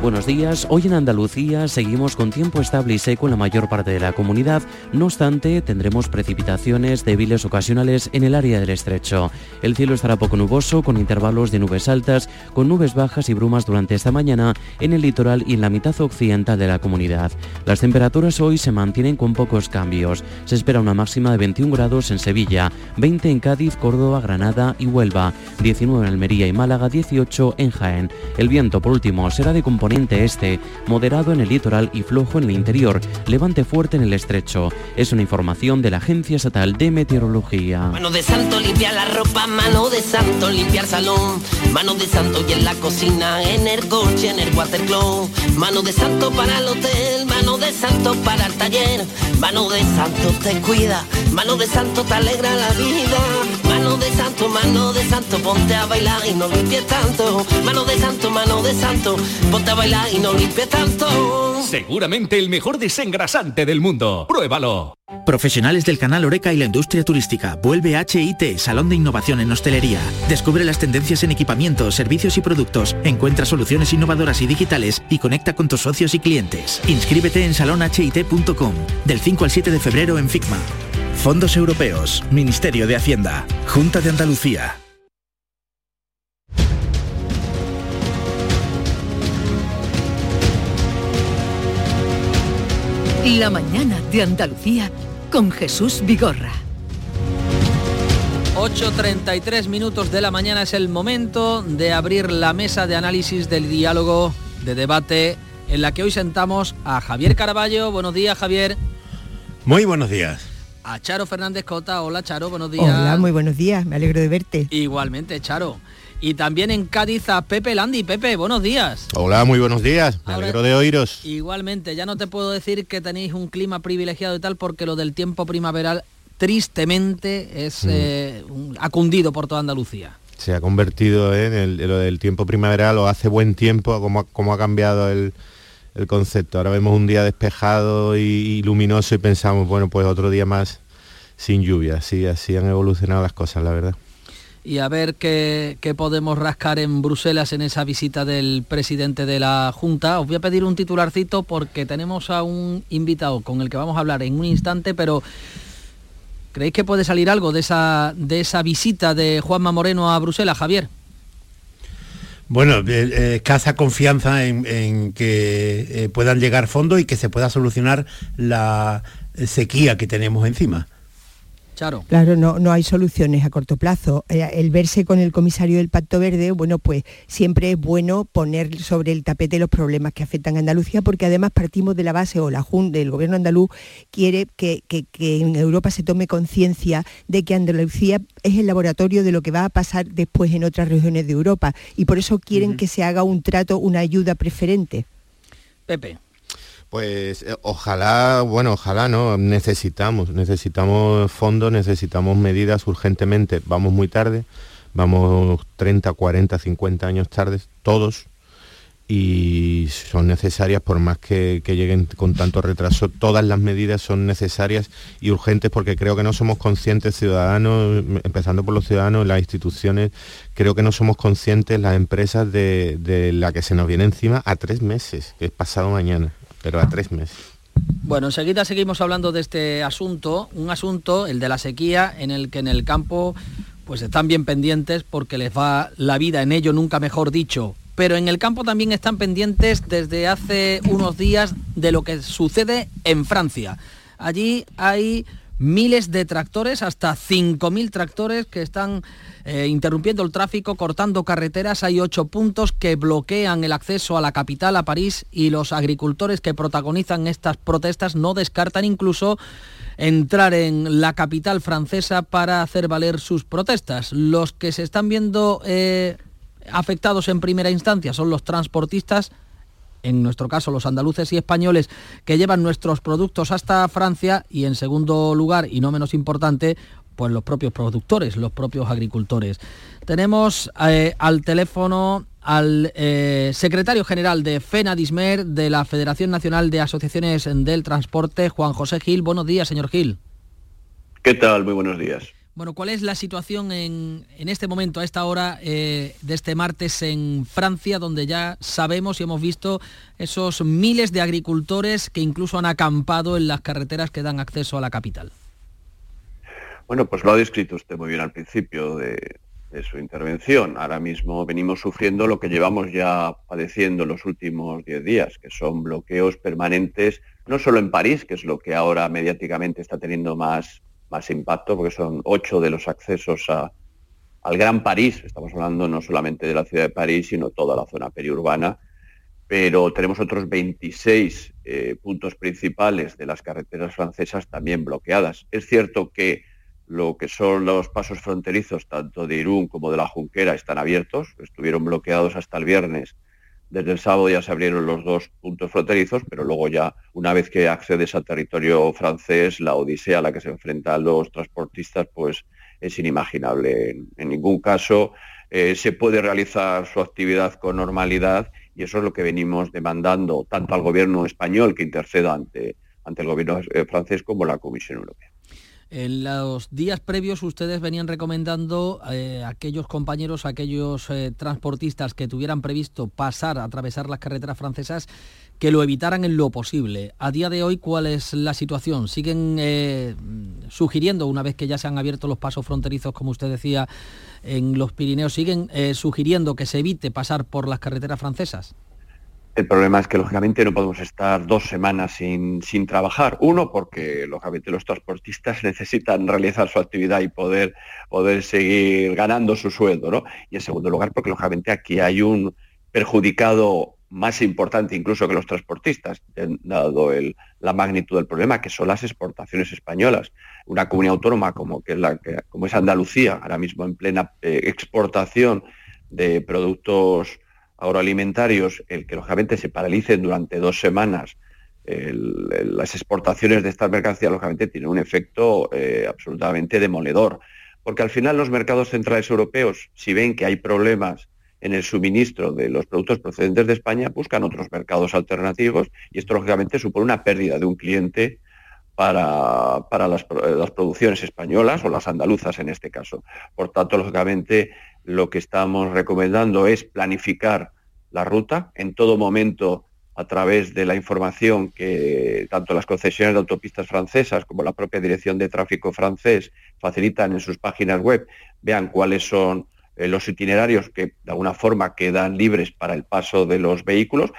[SPEAKER 37] Buenos días, hoy en Andalucía seguimos con tiempo estable y seco en la mayor parte de la comunidad, no obstante tendremos precipitaciones débiles ocasionales en el área del estrecho. El cielo estará poco nuboso con intervalos de nubes altas, con nubes bajas y brumas durante esta mañana en el litoral y en la mitad occidental de la comunidad. Las temperaturas hoy se mantienen con pocos cambios. Se espera una máxima de 21 grados en Sevilla, 20 en Cádiz, Córdoba, Granada y Huelva, 19 en Almería y Málaga, 18 en Jaén. El viento por último será de componente este, moderado en el litoral y flojo en el interior, levante fuerte en el estrecho. Es una información de la Agencia Estatal de Meteorología.
[SPEAKER 38] Mano de santo limpiar la ropa, mano de santo limpiar salón, mano de santo y en la cocina, en el coche, en el watercloak, mano de santo para el hotel, mano de santo para el taller, mano de santo te cuida, mano de santo te alegra la vida, mano de santo, mano de santo, ponte a bailar y no limpies tanto, mano de santo, mano de santo, ponte a bailar y no limpies tanto.
[SPEAKER 39] Seguramente el mejor desengrasante del mundo. Pruébalo.
[SPEAKER 40] Profesionales del canal Oreca y la industria turística. Vuelve HIT, Salón de Innovación en Hostelería. Descubre las tendencias en equipamientos, servicios y productos. Encuentra soluciones innovadoras y digitales y conecta con tus socios y clientes. Inscríbete en salonhit.com del 5 al 7 de febrero en FICMA. Fondos Europeos, Ministerio de Hacienda, Junta de Andalucía.
[SPEAKER 41] La mañana de Andalucía con Jesús Vigorra.
[SPEAKER 1] 8.33 minutos de la mañana es el momento de abrir la mesa de análisis del diálogo, de debate, en la que hoy sentamos a Javier Caraballo. Buenos días, Javier.
[SPEAKER 42] Muy buenos días.
[SPEAKER 1] A Charo Fernández Cota. Hola, Charo, buenos días.
[SPEAKER 43] Hola, muy buenos días. Me alegro de verte.
[SPEAKER 1] Igualmente, Charo. Y también en Cádiz a Pepe Landi. Pepe, buenos días.
[SPEAKER 42] Hola, muy buenos días. Me alegro de oíros.
[SPEAKER 1] Igualmente, ya no te puedo decir que tenéis un clima privilegiado y tal, porque lo del tiempo primaveral tristemente es
[SPEAKER 42] Mm.
[SPEAKER 1] eh, un- ha cundido por toda Andalucía.
[SPEAKER 42] Se ha convertido en el, en lo del tiempo primaveral o hace buen tiempo, como ha, cómo ha cambiado el, el concepto. Ahora vemos un día despejado y, luminoso y pensamos, bueno, pues otro día más sin lluvia. Así, así han evolucionado las cosas, la verdad.
[SPEAKER 1] y a ver qué, qué, podemos rascar en Bruselas en esa visita del presidente de la Junta. Os voy a pedir un titularcito porque tenemos a un invitado con el que vamos a hablar en un instante, pero ¿creéis que puede salir algo de esa, de esa visita de Juanma Moreno a Bruselas, Javier?
[SPEAKER 44] Bueno, eh, escasa confianza en, que eh, puedan llegar fondos y que se pueda solucionar la sequía que tenemos encima.
[SPEAKER 43] Claro, no, no hay soluciones a corto plazo. Eh, el verse con el comisario del Pacto Verde, bueno, pues siempre es bueno poner sobre el tapete los problemas que afectan a Andalucía, porque además partimos de la base, o la Junta, el gobierno andaluz quiere que, en Europa se tome conciencia de que Andalucía es el laboratorio de lo que va a pasar después en otras regiones de Europa, y por eso quieren que se haga un trato, una ayuda preferente.
[SPEAKER 1] Pepe.
[SPEAKER 42] Pues eh, ojalá, bueno, ojalá no, necesitamos, necesitamos fondos, necesitamos medidas urgentemente. Vamos muy tarde, vamos 30, 40, 50 años tarde, todos, y son necesarias, por más que, lleguen con tanto retraso, todas las medidas son necesarias y urgentes porque creo que no somos conscientes ciudadanos, empezando por los ciudadanos, las instituciones, creo que no somos conscientes las empresas de, de la que se nos viene encima a tres meses, que es pasado mañana pero a tres meses.
[SPEAKER 1] Bueno, enseguida seguimos hablando de este asunto, un asunto, el de la sequía, en el que en el campo pues están bien pendientes porque les va la vida en ello, nunca mejor dicho. Pero en el campo también están pendientes desde hace unos días de lo que sucede en Francia. Allí hay miles de tractores, hasta 5.000 tractores que están eh, interrumpiendo el tráfico, cortando carreteras. Hay ocho puntos que bloquean el acceso a la capital, a París, y los agricultores que protagonizan estas protestas no descartan incluso entrar en la capital francesa para hacer valer sus protestas. Los que se están viendo eh, afectados en primera instancia son los transportistas en nuestro caso los andaluces y españoles que llevan nuestros productos hasta Francia y en segundo lugar y no menos importante pues los propios productores, los propios agricultores. Tenemos eh, al teléfono al eh, secretario general de FENADISMER de la Federación Nacional de Asociaciones del Transporte, Juan José Gil. Buenos días, señor Gil.
[SPEAKER 45] ¿Qué tal? Muy buenos días.
[SPEAKER 1] Bueno, ¿cuál es la situación en, este momento, a esta hora eh, de este martes en Francia, donde ya sabemos y hemos visto esos miles de agricultores que incluso han acampado en las carreteras que dan acceso a la capital?
[SPEAKER 45] Bueno, pues lo ha descrito usted muy bien al principio de, su intervención. Ahora mismo venimos sufriendo lo que llevamos ya padeciendo los últimos diez días, que son bloqueos permanentes, no solo en París, que es lo que ahora mediáticamente está teniendo más más impacto, porque son ocho de los accesos al Gran París. Estamos hablando no solamente de la ciudad de París, sino toda la zona periurbana. Pero tenemos otros 26 eh, puntos principales de las carreteras francesas también bloqueadas. Es cierto que lo que son los pasos fronterizos, tanto de Irún como de la Junquera, están abiertos. Estuvieron bloqueados hasta el viernes desde el sábado ya se abrieron los dos puntos fronterizos, pero luego ya, una vez que accedes al territorio francés, la odisea a la que se enfrentan los transportistas, pues es inimaginable. En, ningún caso eh, se puede realizar su actividad con normalidad y eso es lo que venimos demandando tanto al gobierno español que interceda ante, ante el gobierno eh, francés como la Comisión Europea.
[SPEAKER 1] En los días previos ustedes venían recomendando eh, a aquellos compañeros, a aquellos eh, transportistas que tuvieran previsto pasar, a atravesar las carreteras francesas, que lo evitaran en lo posible. A día de hoy, ¿cuál es la situación? ¿Siguen eh, sugiriendo, una vez que ya se han abierto los pasos fronterizos, como usted decía, en los Pirineos, siguen sugiriendo que se evite pasar por las carreteras francesas?
[SPEAKER 45] El problema es que lógicamente no podemos estar dos semanas sin, trabajar. Uno, porque lógicamente los transportistas necesitan realizar su actividad y poder, poder seguir ganando su sueldo, ¿no? Y en segundo lugar, porque lógicamente aquí hay un perjudicado más importante incluso que los transportistas, dado la magnitud del problema, que son las exportaciones españolas. Una comunidad autónoma como, que es, la, como es Andalucía, ahora mismo en plena eh, exportación de productos agroalimentarios, el que lógicamente se paralicen durante dos semanas las exportaciones de estas mercancías, lógicamente tiene un efecto eh, absolutamente demoledor. Porque al final los mercados centrales europeos, si ven que hay problemas en el suministro de los productos procedentes de España, buscan otros mercados alternativos y esto lógicamente supone una pérdida de un cliente para, las, las, producciones españolas o las andaluzas en este caso. Por tanto, lógicamente, lo que estamos recomendando es planificar la ruta en todo momento a través de la información que tanto las concesiones de autopistas francesas como la propia Dirección de Tráfico francés facilitan en sus páginas web, vean cuáles son eh, los itinerarios que de alguna forma quedan libres para el paso de los vehículos,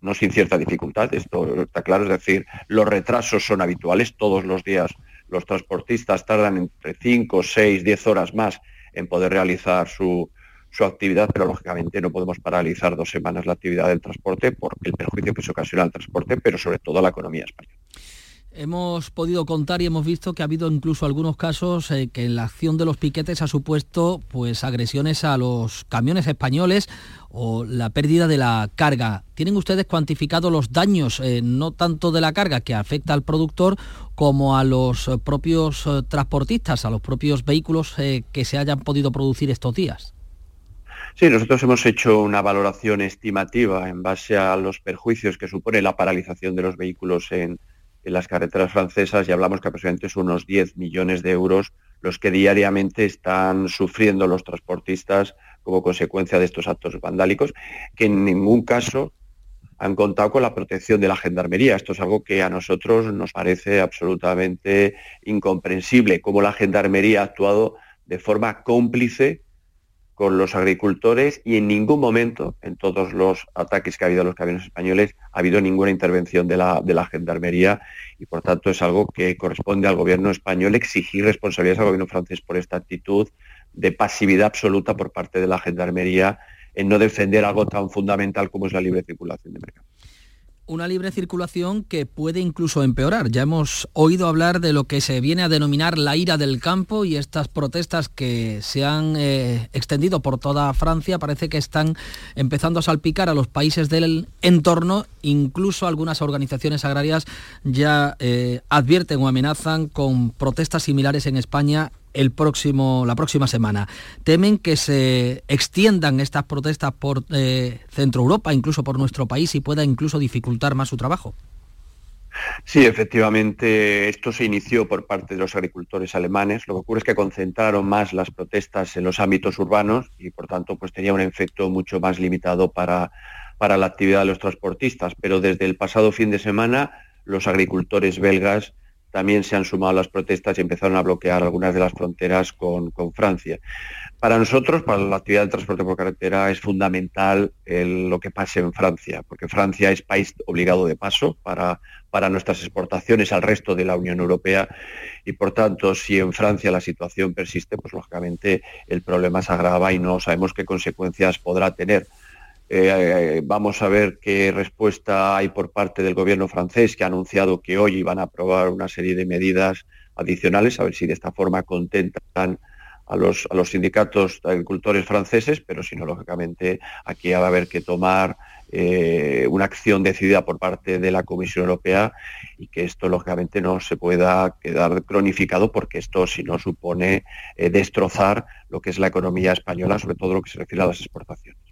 [SPEAKER 45] no sin cierta dificultad, esto está claro, es decir, los retrasos son habituales, todos los días los transportistas tardan entre 5, 6, 10 horas más en poder realizar su, su actividad, pero lógicamente no podemos paralizar dos semanas la actividad del transporte por el perjuicio que se ocasiona al transporte, pero sobre todo a la economía española.
[SPEAKER 1] Hemos podido contar y hemos visto que ha habido incluso algunos casos eh, que en la acción de los piquetes ha supuesto pues agresiones a los camiones españoles o la pérdida de la carga. ¿Tienen ustedes cuantificado los daños, eh, no tanto de la carga que afecta al productor, como a los eh, propios transportistas, a los propios vehículos que se hayan podido producir estos días?
[SPEAKER 45] Sí, nosotros hemos hecho una valoración estimativa en base a los perjuicios que supone la paralización de los vehículos en, las carreteras francesas y hablamos que aproximadamente son unos 10 millones de euros los que diariamente están sufriendo los transportistas como consecuencia de estos actos vandálicos, que en ningún caso han contado con la protección de la gendarmería. Esto es algo que a nosotros nos parece absolutamente incomprensible, cómo la gendarmería ha actuado de forma cómplice con los agricultores y en ningún momento, en todos los ataques que ha habido a los camiones españoles, ha habido ninguna intervención de la, de la gendarmería y por tanto es algo que corresponde al gobierno español exigir responsabilidades al gobierno francés por esta actitud de pasividad absoluta por parte de la gendarmería en no defender algo tan fundamental como es la libre circulación de mercado
[SPEAKER 1] una libre circulación que puede incluso empeorar. Ya hemos oído hablar de lo que se viene a denominar la ira del campo y estas protestas que se han eh, extendido por toda Francia parece que están empezando a salpicar a los países del entorno. Incluso algunas organizaciones agrarias ya eh, advierten o amenazan con protestas similares en España el próximo, la próxima semana. Temen que se extiendan estas protestas por eh, Centro Europa, incluso por nuestro país, y pueda incluso dificultar más su trabajo.
[SPEAKER 45] Sí, efectivamente, esto se inició por parte de los agricultores alemanes. Lo que ocurre es que concentraron más las protestas en los ámbitos urbanos y, por tanto, pues tenía un efecto mucho más limitado para, para la actividad de los transportistas. Pero desde el pasado fin de semana, los agricultores belgas también se han sumado las protestas y empezaron a bloquear algunas de las fronteras con, Francia. Para nosotros, para la actividad del transporte por carretera, es fundamental lo que pase en Francia, porque Francia es país obligado de paso para, para nuestras exportaciones al resto de la Unión Europea y, por tanto, si en Francia la situación persiste, pues lógicamente el problema se agrava y no sabemos qué consecuencias podrá tener. Eh, vamos a ver qué respuesta hay por parte del gobierno francés, que ha anunciado que hoy van a aprobar una serie de medidas adicionales, a ver si de esta forma contentan a los, sindicatos de agricultores franceses, pero si no, lógicamente, aquí va a haber que tomar eh, una acción decidida por parte de la Comisión Europea y que esto, lógicamente, no se pueda quedar cronificado porque esto, si no, supone eh, destrozar lo que es la economía española, sobre todo lo que se refiere a las exportaciones.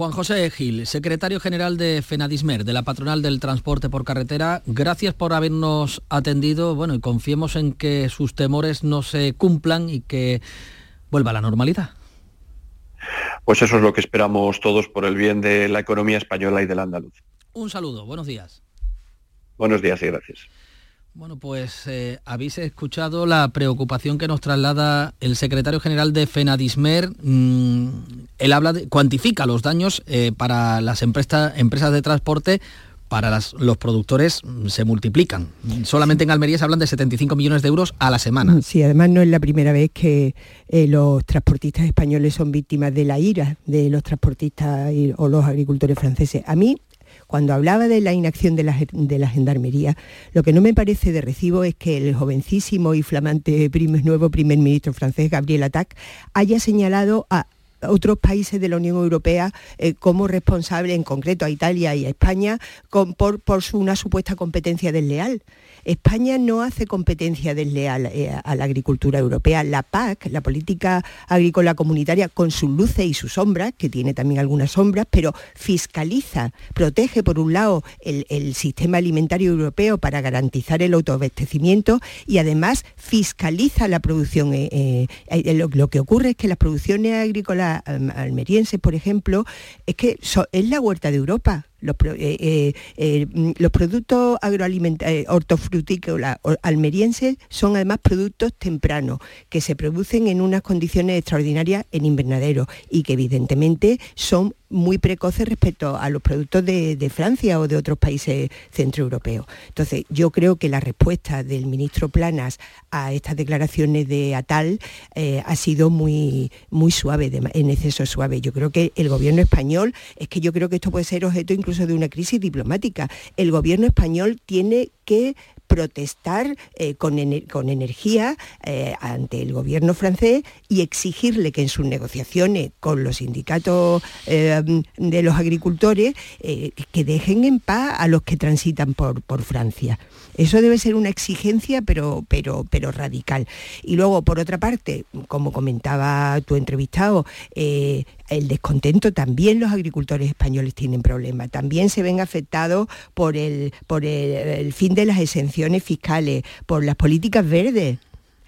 [SPEAKER 1] Juan José Gil, secretario general de FENADISMER, de la Patronal del Transporte por Carretera, gracias por habernos atendido, bueno, y confiemos en que sus temores no se cumplan y que vuelva a la normalidad.
[SPEAKER 45] Pues eso es lo que esperamos todos por el bien de la economía española y del andaluz.
[SPEAKER 1] Un saludo, buenos días.
[SPEAKER 45] Buenos días y gracias.
[SPEAKER 1] Bueno, pues eh, habéis escuchado la preocupación que nos traslada el secretario general de FENADISMER. Mm, él habla de, cuantifica los daños eh, para las empresas de transporte para los productores mm, se multiplican. Solamente en Almería se hablan de 75 millones de euros a la semana.
[SPEAKER 43] Sí, además no es la primera vez que eh, los transportistas españoles son víctimas de la ira de los transportistas o los agricultores franceses. A mí cuando hablaba de la inacción de la, gendarmería, lo que no me parece de recibo es que el jovencísimo y flamante nuevo primer ministro francés, Gabriel Attac, haya señalado a otros países de la Unión Europea eh, como responsables, en concreto a Italia y a España, por, una supuesta competencia desleal. España no hace competencia desleal eh, a la agricultura europea. La PAC, la política agrícola comunitaria, con sus luces y sus sombras, que tiene también algunas sombras, pero fiscaliza, protege por un lado el, sistema alimentario europeo para garantizar el autoabastecimiento y además fiscaliza la producción. Eh, lo, que ocurre es que las producciones agrícolas almerienses, por ejemplo, es que es la huerta de Europa los, eh, eh, eh, mm, los productos agroalimentarios, hortofrutícolas almerienses son además productos tempranos que se producen en unas condiciones extraordinarias en invernadero y que evidentemente son muy precoces respecto a los productos de, Francia o de otros países centroeuropeos. Entonces, yo creo que la respuesta del ministro Planas a estas declaraciones de Atal ha sido muy, muy suave, en exceso suave. Yo creo que el gobierno español, es que yo creo que esto puede ser objeto incluso de una crisis diplomática. El gobierno español tiene que protestar eh, con, energía eh, ante el gobierno francés y exigirle que en sus negociaciones con los sindicatos eh, de los agricultores que dejen en paz a los que transitan por, por Francia. Eso debe ser una exigencia, pero, pero, pero radical. Y luego, por otra parte, como comentaba tu entrevistado, el descontento también los agricultores españoles tienen problemas. También se ven afectados por el, por el fin de las fiscales, por las políticas verdes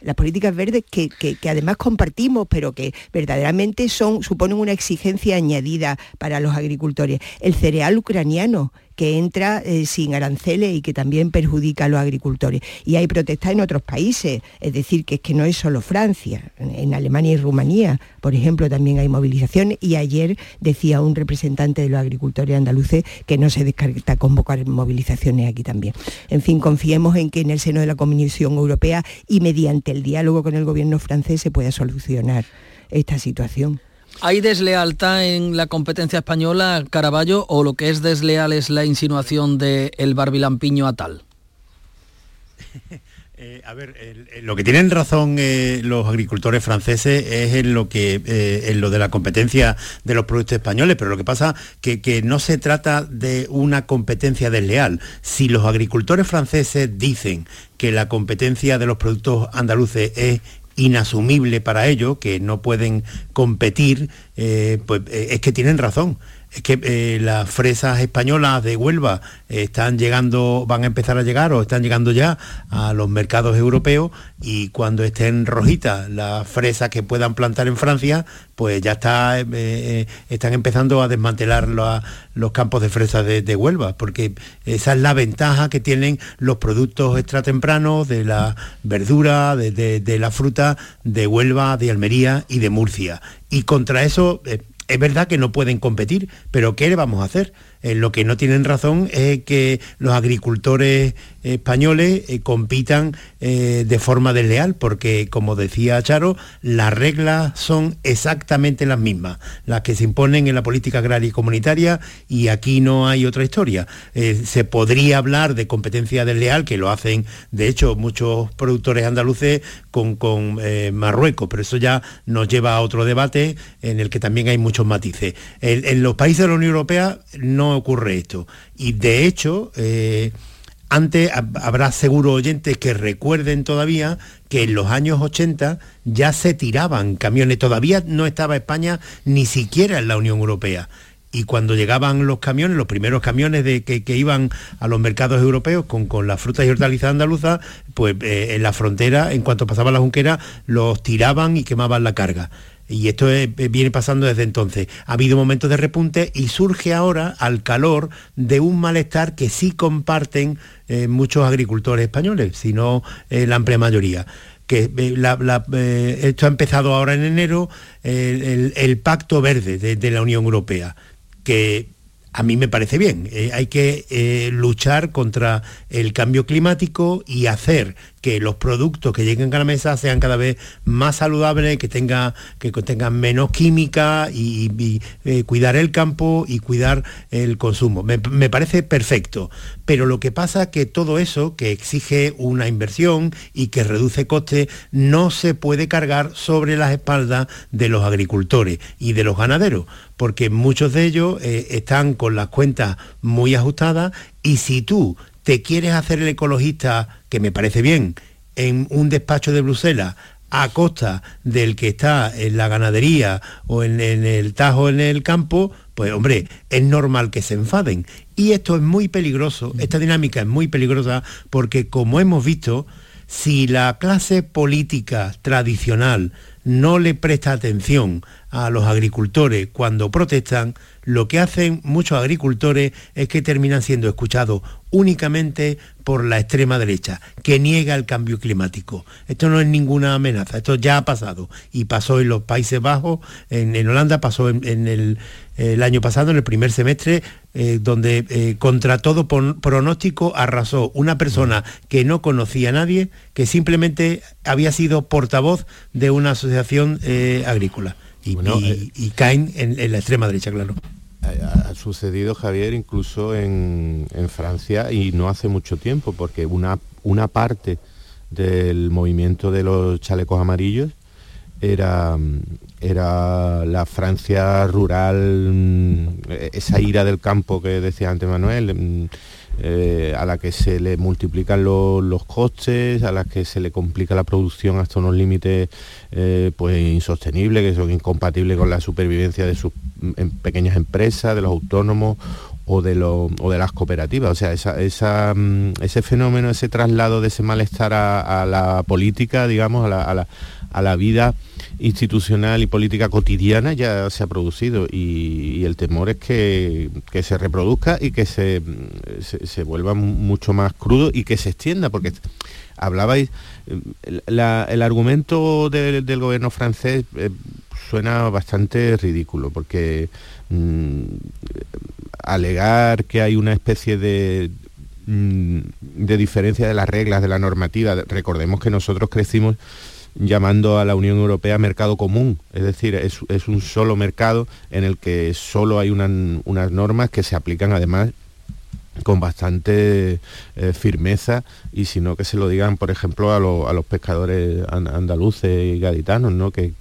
[SPEAKER 43] las políticas verdes que, además compartimos, pero que verdaderamente son, suponen una exigencia añadida para los agricultores. El cereal ucraniano, que entra eh, sin aranceles y que también perjudica a los agricultores. Y hay protestas en otros países, es decir, que es que no es solo Francia, en Alemania y Rumanía, por ejemplo, también hay movilizaciones y ayer decía un representante de los agricultores andaluces que no se descarta convocar movilizaciones aquí también. En fin, confiemos en que en el seno de la Comisión Europea y mediante el diálogo con el gobierno francés se pueda solucionar esta situación.
[SPEAKER 1] ¿Hay deslealtad en la competencia española, Caraballo, o lo que es desleal es la insinuación de el barbilampiño a tal?
[SPEAKER 44] Eh, a ver, lo que tienen razón eh, los agricultores franceses es en lo que eh, en lo de la competencia de los productos españoles, pero lo que pasa que, que no se trata de una competencia desleal. Si los agricultores franceses dicen que la competencia de los productos andaluces es inasumible para ellos, que no pueden competir, eh, pues eh, es que tienen razón es que eh, las fresas españolas de Huelva están llegando, van a empezar a llegar o están llegando ya a los mercados europeos y cuando estén rojitas las fresas que puedan plantar en Francia, pues ya está, eh, eh, están empezando a desmantelar los campos de fresas de, Huelva, porque esa es la ventaja que tienen los productos extratempranos de la verdura, de, la fruta de Huelva, de Almería y de Murcia. Y contra eso es verdad que no pueden competir, pero ¿qué le vamos a hacer? Eh, lo que no tienen razón es que los agricultores españoles eh, compitan eh, de forma desleal, porque como decía Charo, las reglas son exactamente las mismas, las que se imponen en la política agraria y comunitaria, y aquí no hay otra historia. se podría hablar de competencia desleal, que lo hacen de hecho muchos productores andaluces con, con Marruecos, pero eso ya nos lleva a otro debate en el que también hay muchos matices. en los países de la Unión Europea no ocurre esto. Y de hecho, eh, antes habrá seguro oyentes que recuerden todavía que en los años 80 ya se tiraban camiones, todavía no estaba España ni siquiera en la Unión Europea. Y cuando llegaban los camiones, los primeros camiones de, que, iban a los mercados europeos con, con las frutas y hortalizas andaluzas, pues eh, en la frontera, en cuanto pasaba la junquera, los tiraban y quemaban la carga y esto viene pasando desde entonces. Ha habido momentos de repunte y surge ahora al calor de un malestar que sí comparten eh, muchos agricultores españoles, si no eh, la amplia mayoría. Que, eh, esto ha empezado ahora en enero, el, pacto verde de, la Unión Europea, que a mí me parece bien. hay que luchar contra el cambio climático y hacer que los productos que lleguen a la mesa sean cada vez más saludables, que, tenga, que tengan menos química y, eh, cuidar el campo y cuidar el consumo. Me, parece perfecto, pero lo que pasa que todo eso, que exige una inversión y que reduce coste, no se puede cargar sobre las espaldas de los agricultores y de los ganaderos, porque muchos de ellos eh, están con las cuentas muy ajustadas y si tú te quieres hacer el ecologista, que me parece bien, en un despacho de Bruselas, a costa del que está en la ganadería o en, el tajo en el campo, pues hombre, es normal que se enfaden. Y esto es muy peligroso, esta dinámica es muy peligrosa porque como hemos visto, si la clase política tradicional no le presta atención a los agricultores cuando protestan, lo que hacen muchos agricultores es que terminan siendo escuchados únicamente por la extrema derecha, que niega el cambio climático. Esto no es ninguna amenaza, esto ya ha pasado y pasó en los Países Bajos, en, Holanda pasó en, el, año pasado, en el primer semestre, eh, donde eh, contra todo pronóstico arrasó una persona que no conocía a nadie, que simplemente había sido portavoz de una asociación eh, agrícola. Eh, y, caen en, la extrema derecha, claro.
[SPEAKER 42] Ha, sucedido, Javier, incluso en, Francia y no hace mucho tiempo, porque una, una parte del movimiento de los chalecos amarillos era, era la Francia rural, mm, esa ira del campo que decía antes Manuel, mm, eh, a la que se le multiplican los costes, a la que se le complica la producción hasta unos límites eh, pues insostenibles, que son incompatibles con la supervivencia de sus pequeñas empresas, de los autónomos o de, de las cooperativas. O sea, esa, mm, ese fenómeno, ese traslado de ese malestar a, la política, digamos, a la, a la vida institucional y política cotidiana ya se ha producido y, el temor es que, se reproduzca y que se, se, vuelva mucho más crudo y que se extienda, porque hablabais, el argumento del gobierno francés eh, suena bastante ridículo, porque mm, alegar que hay una especie de mm, de diferencia de las reglas, de la normativa. Recordemos que nosotros crecimos llamando a la Unión Europea mercado común, es decir, es, un solo mercado en el que solo hay unas normas que se aplican además con bastante eh, firmeza y si no que se lo digan por ejemplo a, los pescadores andaluces y gaditanos ¿no? que,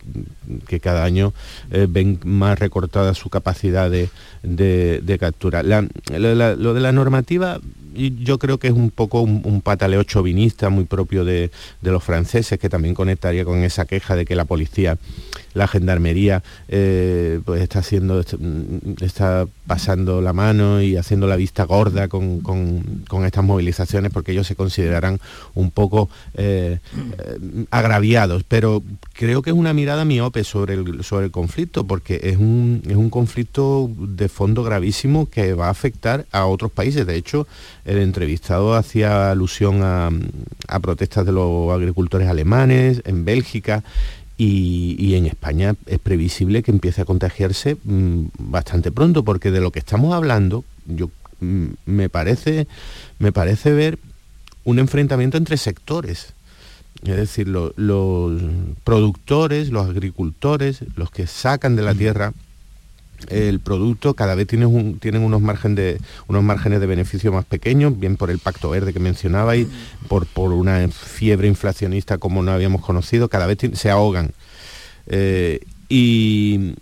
[SPEAKER 42] cada año eh, ven más recortada su capacidad de, de, captura. lo de la normativa yo creo que es un poco un, pataleo chauvinista muy propio de, los franceses, que también conectaría con esa queja de que la policía, la gendarmería, eh, pues está haciendo, está pasando la mano y haciendo la vista gorda con, estas movilizaciones porque ellos se considerarán un poco eh, eh, agraviados. Pero creo que es una mirada miope sobre el, sobre el conflicto, porque es un, es un conflicto de fondo gravísimo que va a afectar a otros países. De hecho, el entrevistado hacía alusión a, protestas de los agricultores alemanes, en Bélgica, y, en España es previsible que empiece a contagiarse mm, bastante pronto, porque de lo que estamos hablando, yo mm, me, parece, me parece ver un enfrentamiento entre sectores. Es decir, los productores, los agricultores, los que sacan de la tierra el producto cada vez tienen, tienen unos, de, unos márgenes de beneficio más pequeños, bien por el pacto verde que mencionabais, por, por una fiebre inflacionista como no habíamos conocido, cada vez se ahogan. Eh, y,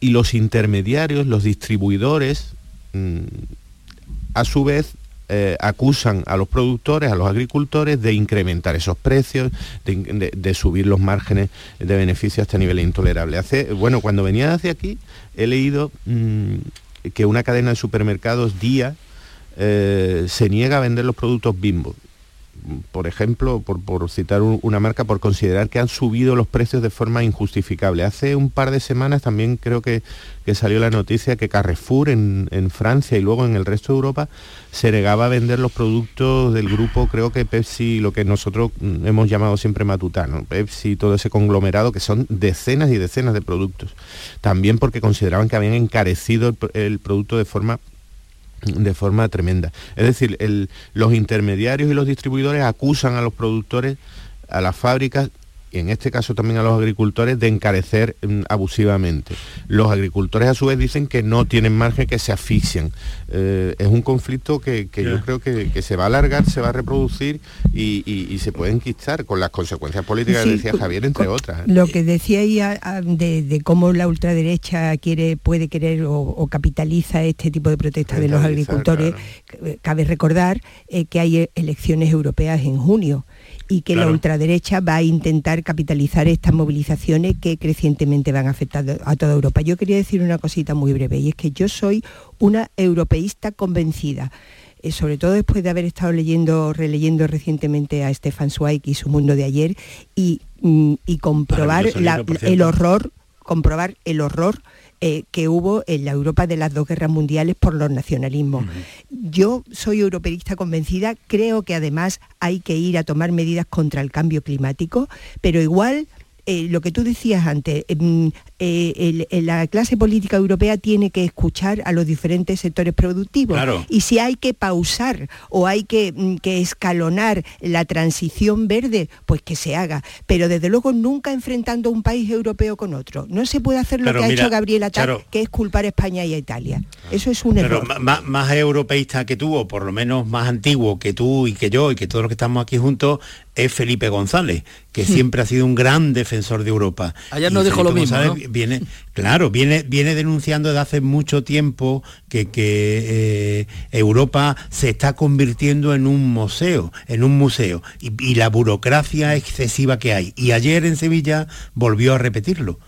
[SPEAKER 42] los intermediarios, los distribuidores, mm, a su vez eh, acusan a los productores, a los agricultores, de incrementar esos precios, de, subir los márgenes de beneficio hasta nivel intolerable. Hace, bueno, cuando venía hacia aquí, he leído mm, que una cadena de supermercados, Día, eh, se niega a vender los productos bimbo por ejemplo, por, citar una marca, por considerar que han subido los precios de forma injustificable. Hace un par de semanas también creo que, salió la noticia que Carrefour en, Francia y luego en el resto de Europa se negaba a vender los productos del grupo, creo que Pepsi, lo que nosotros hemos llamado siempre matutano, Pepsi, todo ese conglomerado, que son decenas y decenas de productos. También porque consideraban que habían encarecido el producto de forma de forma tremenda. Es decir, los intermediarios y los distribuidores acusan a los productores, a las fábricas en este caso también a los agricultores de encarecer mm, abusivamente. Los agricultores a su vez dicen que no tienen margen, que se asfixian. Eh, es un conflicto que, yo creo que, se va a alargar, se va a reproducir y, se puede enquistar con las consecuencias políticas que decía Javier, entre otras. ¿eh?
[SPEAKER 43] Lo que decía ella de, cómo la ultraderecha quiere, puede querer o, capitaliza este tipo de protestas de los agricultores, cabe recordar eh, que hay elecciones europeas en junio y que la ultraderecha va a intentar capitalizar estas movilizaciones que crecientemente van a afectar a toda Europa. Yo quería decir una cosita muy breve y es que yo soy una europeísta convencida eh, sobre todo después de haber estado leyendo, releyendo recientemente a Stefan Zweig y su mundo de ayer y, mm, comprobar el horror, comprobar el horror eh, que hubo en la Europa de las dos guerras mundiales por los nacionalismos. Yo soy europeísta convencida, creo que además hay que ir a tomar medidas contra el cambio climático, pero igual eh, lo que tú decías antes, em, eh, la clase política europea tiene que escuchar a los diferentes sectores productivos. Y si hay que pausar o hay mm, que, escalonar la transición verde, pues que se haga. Pero desde luego nunca enfrentando un país europeo con otro. No se puede hacer lo que ha hecho Gabriela Attal, que es culpar a España y a Italia. Eso es un error.
[SPEAKER 44] Más, más europeísta que tú, o por lo menos más antiguo que tú y que yo y que todos los que estamos aquí juntos, es Felipe González, que hmm. siempre ha sido un gran defensor de Europa.
[SPEAKER 1] Ayer no dijo lo mismo.
[SPEAKER 44] Viene, claro, viene, viene denunciando desde hace mucho tiempo que, eh, Europa se está convirtiendo en un museo, en un museo, y, la burocracia excesiva que hay. Y ayer en Sevilla volvió a repetirlo.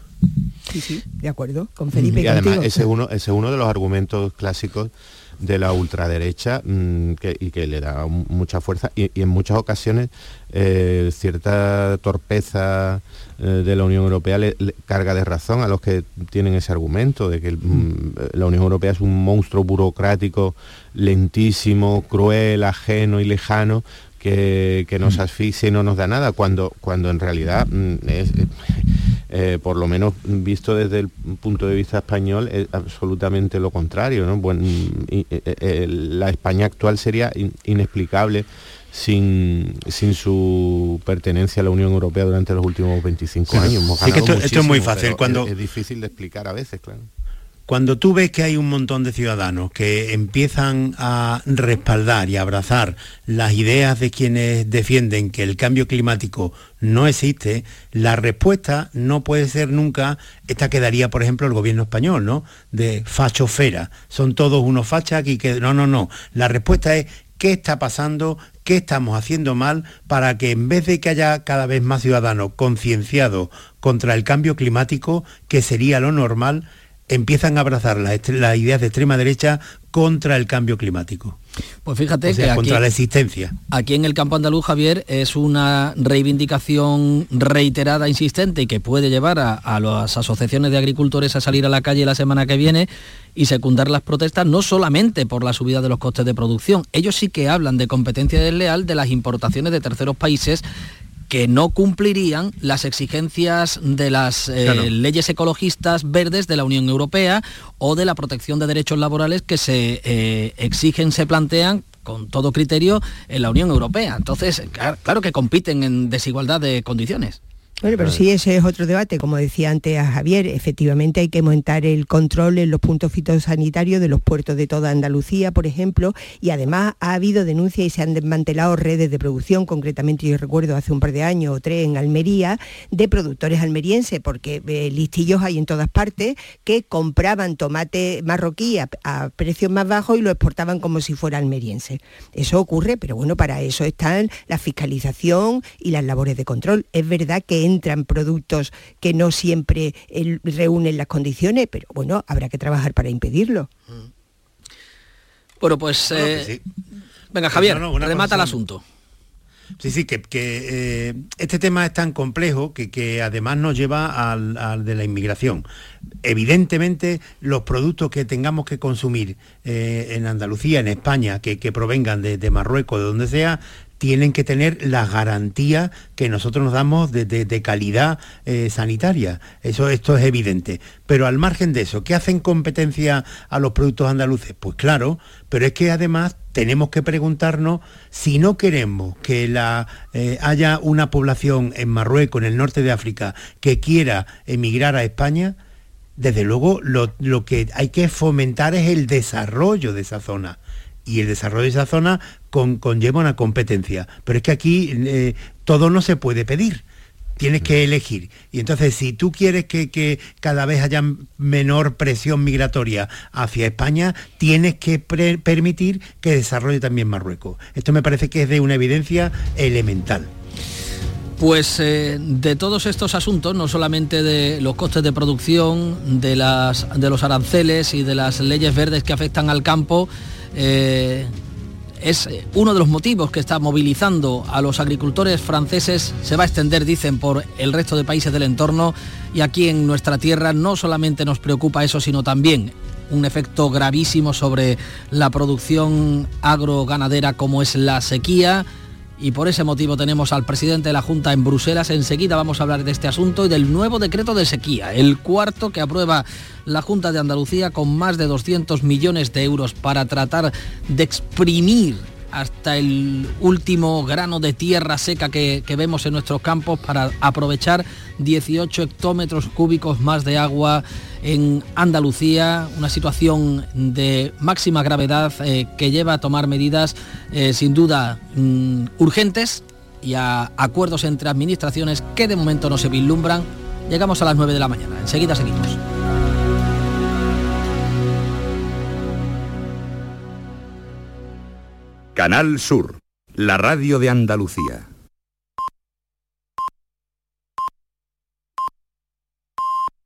[SPEAKER 43] Sí, sí, de acuerdo, con Felipe.
[SPEAKER 42] Y además ese uno, ese es uno de los argumentos clásicos de la ultraderecha mm, y que le da mucha fuerza y, en muchas ocasiones eh, cierta torpeza eh, de la Unión Europea le, carga de razón a los que tienen ese argumento de que mm, la Unión Europea es un monstruo burocrático lentísimo, cruel, ajeno y lejano que, nos mm. asfixia y no nos da nada, cuando, cuando en realidad es, eh, por lo menos visto desde el punto de vista español, es absolutamente lo contrario. Eh, eh, la España actual sería inexplicable sin, sin su pertenencia a la Unión Europea durante los últimos 25 años.
[SPEAKER 44] esto, es muy fácil. Cuando...
[SPEAKER 42] es difícil de explicar a veces, claro.
[SPEAKER 44] Cuando tú ves que hay un montón de ciudadanos que empiezan a respaldar y abrazar las ideas de quienes defienden que el cambio climático no existe, la respuesta no puede ser nunca, esta quedaría, por ejemplo, el gobierno español, ¿no? De fachofera. Son todos unos fachas y que... No, no, no. La respuesta es qué está pasando, qué estamos haciendo mal para que en vez de que haya cada vez más ciudadanos concienciados contra el cambio climático, que sería lo normal, empiezan a abrazar las, ideas de extrema derecha contra el cambio climático.
[SPEAKER 1] Pues fíjate que
[SPEAKER 44] contra la existencia.
[SPEAKER 1] Aquí en el campo andaluz, Javier, es una reivindicación reiterada, insistente y que puede llevar a, a, las asociaciones de agricultores a salir a la calle la semana que viene y secundar las protestas no solamente por la subida de los costes de producción. Ellos sí que hablan de competencia desleal de las importaciones de terceros países que no cumplirían las exigencias de las eh, leyes ecologistas verdes de la Unión Europea o de la protección de derechos laborales que se eh, exigen, se plantean con todo criterio en la Unión Europea. Entonces, claro que compiten en desigualdad de condiciones.
[SPEAKER 43] Bueno, pero sí, ese es otro debate. Como decía antes a Javier, efectivamente hay que montar el control en los puntos fitosanitarios de los puertos de toda Andalucía, por ejemplo, y además ha habido denuncias y se han desmantelado redes de producción, concretamente yo recuerdo hace un par de años o tres en Almería, de productores almerienses, porque eh, listillos hay en todas partes que compraban tomate marroquí a, precios más bajos y lo exportaban como si fuera almeriense. Eso ocurre, pero bueno, para eso están la fiscalización y las labores de control. Es verdad que entran productos que no siempre reúnen las condiciones, pero bueno, habrá que trabajar para impedirlo.
[SPEAKER 1] Bueno, pues... Eh, venga, Javier, remata el asunto.
[SPEAKER 44] Sí, sí, que, eh, este tema es tan complejo que, además nos lleva al, de la inmigración. Evidentemente, los productos que tengamos que consumir eh, en Andalucía, en España, que, provengan de, Marruecos, de donde sea, tienen que tener la garantía que nosotros nos damos de, calidad eh, sanitaria. Eso, esto es evidente. Pero al margen de eso, ¿qué hacen competencia a los productos andaluces? Pues claro, pero es que además tenemos que preguntarnos si no queremos que la, eh, haya una población en Marruecos, en el norte de África, que quiera emigrar a España, desde luego lo, lo que hay que fomentar es el desarrollo de esa zona y el desarrollo de esa zona conlleva una competencia. Pero es que aquí eh, todo no se puede pedir. Tienes que elegir. Y entonces, si tú quieres que, cada vez haya menor presión migratoria hacia España, tienes que permitir que desarrolle también Marruecos. Esto me parece que es de una evidencia elemental.
[SPEAKER 1] Pues eh, de todos estos asuntos, no solamente de los costes de producción, de, las, de los aranceles y de las leyes verdes que afectan al campo, eh, es uno de los motivos que está movilizando a los agricultores franceses, se va a extender, dicen, por el resto de países del entorno. Y aquí en nuestra tierra no solamente nos preocupa eso, sino también un efecto gravísimo sobre la producción agroganadera como es la sequía, y por ese motivo tenemos al presidente de la Junta en Bruselas. Enseguida vamos a hablar de este asunto y del nuevo decreto de sequía, el cuarto que aprueba la Junta de Andalucía con más de 200 millones de euros para tratar de exprimir hasta el último grano de tierra seca que, vemos en nuestros campos para aprovechar 18 hectómetros cúbicos más de agua en Andalucía, una situación de máxima gravedad eh, que lleva a tomar medidas eh, sin duda mm, urgentes y a acuerdos entre administraciones que de momento no se vislumbran. Llegamos a las 9 de la mañana. Enseguida seguimos.
[SPEAKER 46] Canal Sur, la radio de Andalucía.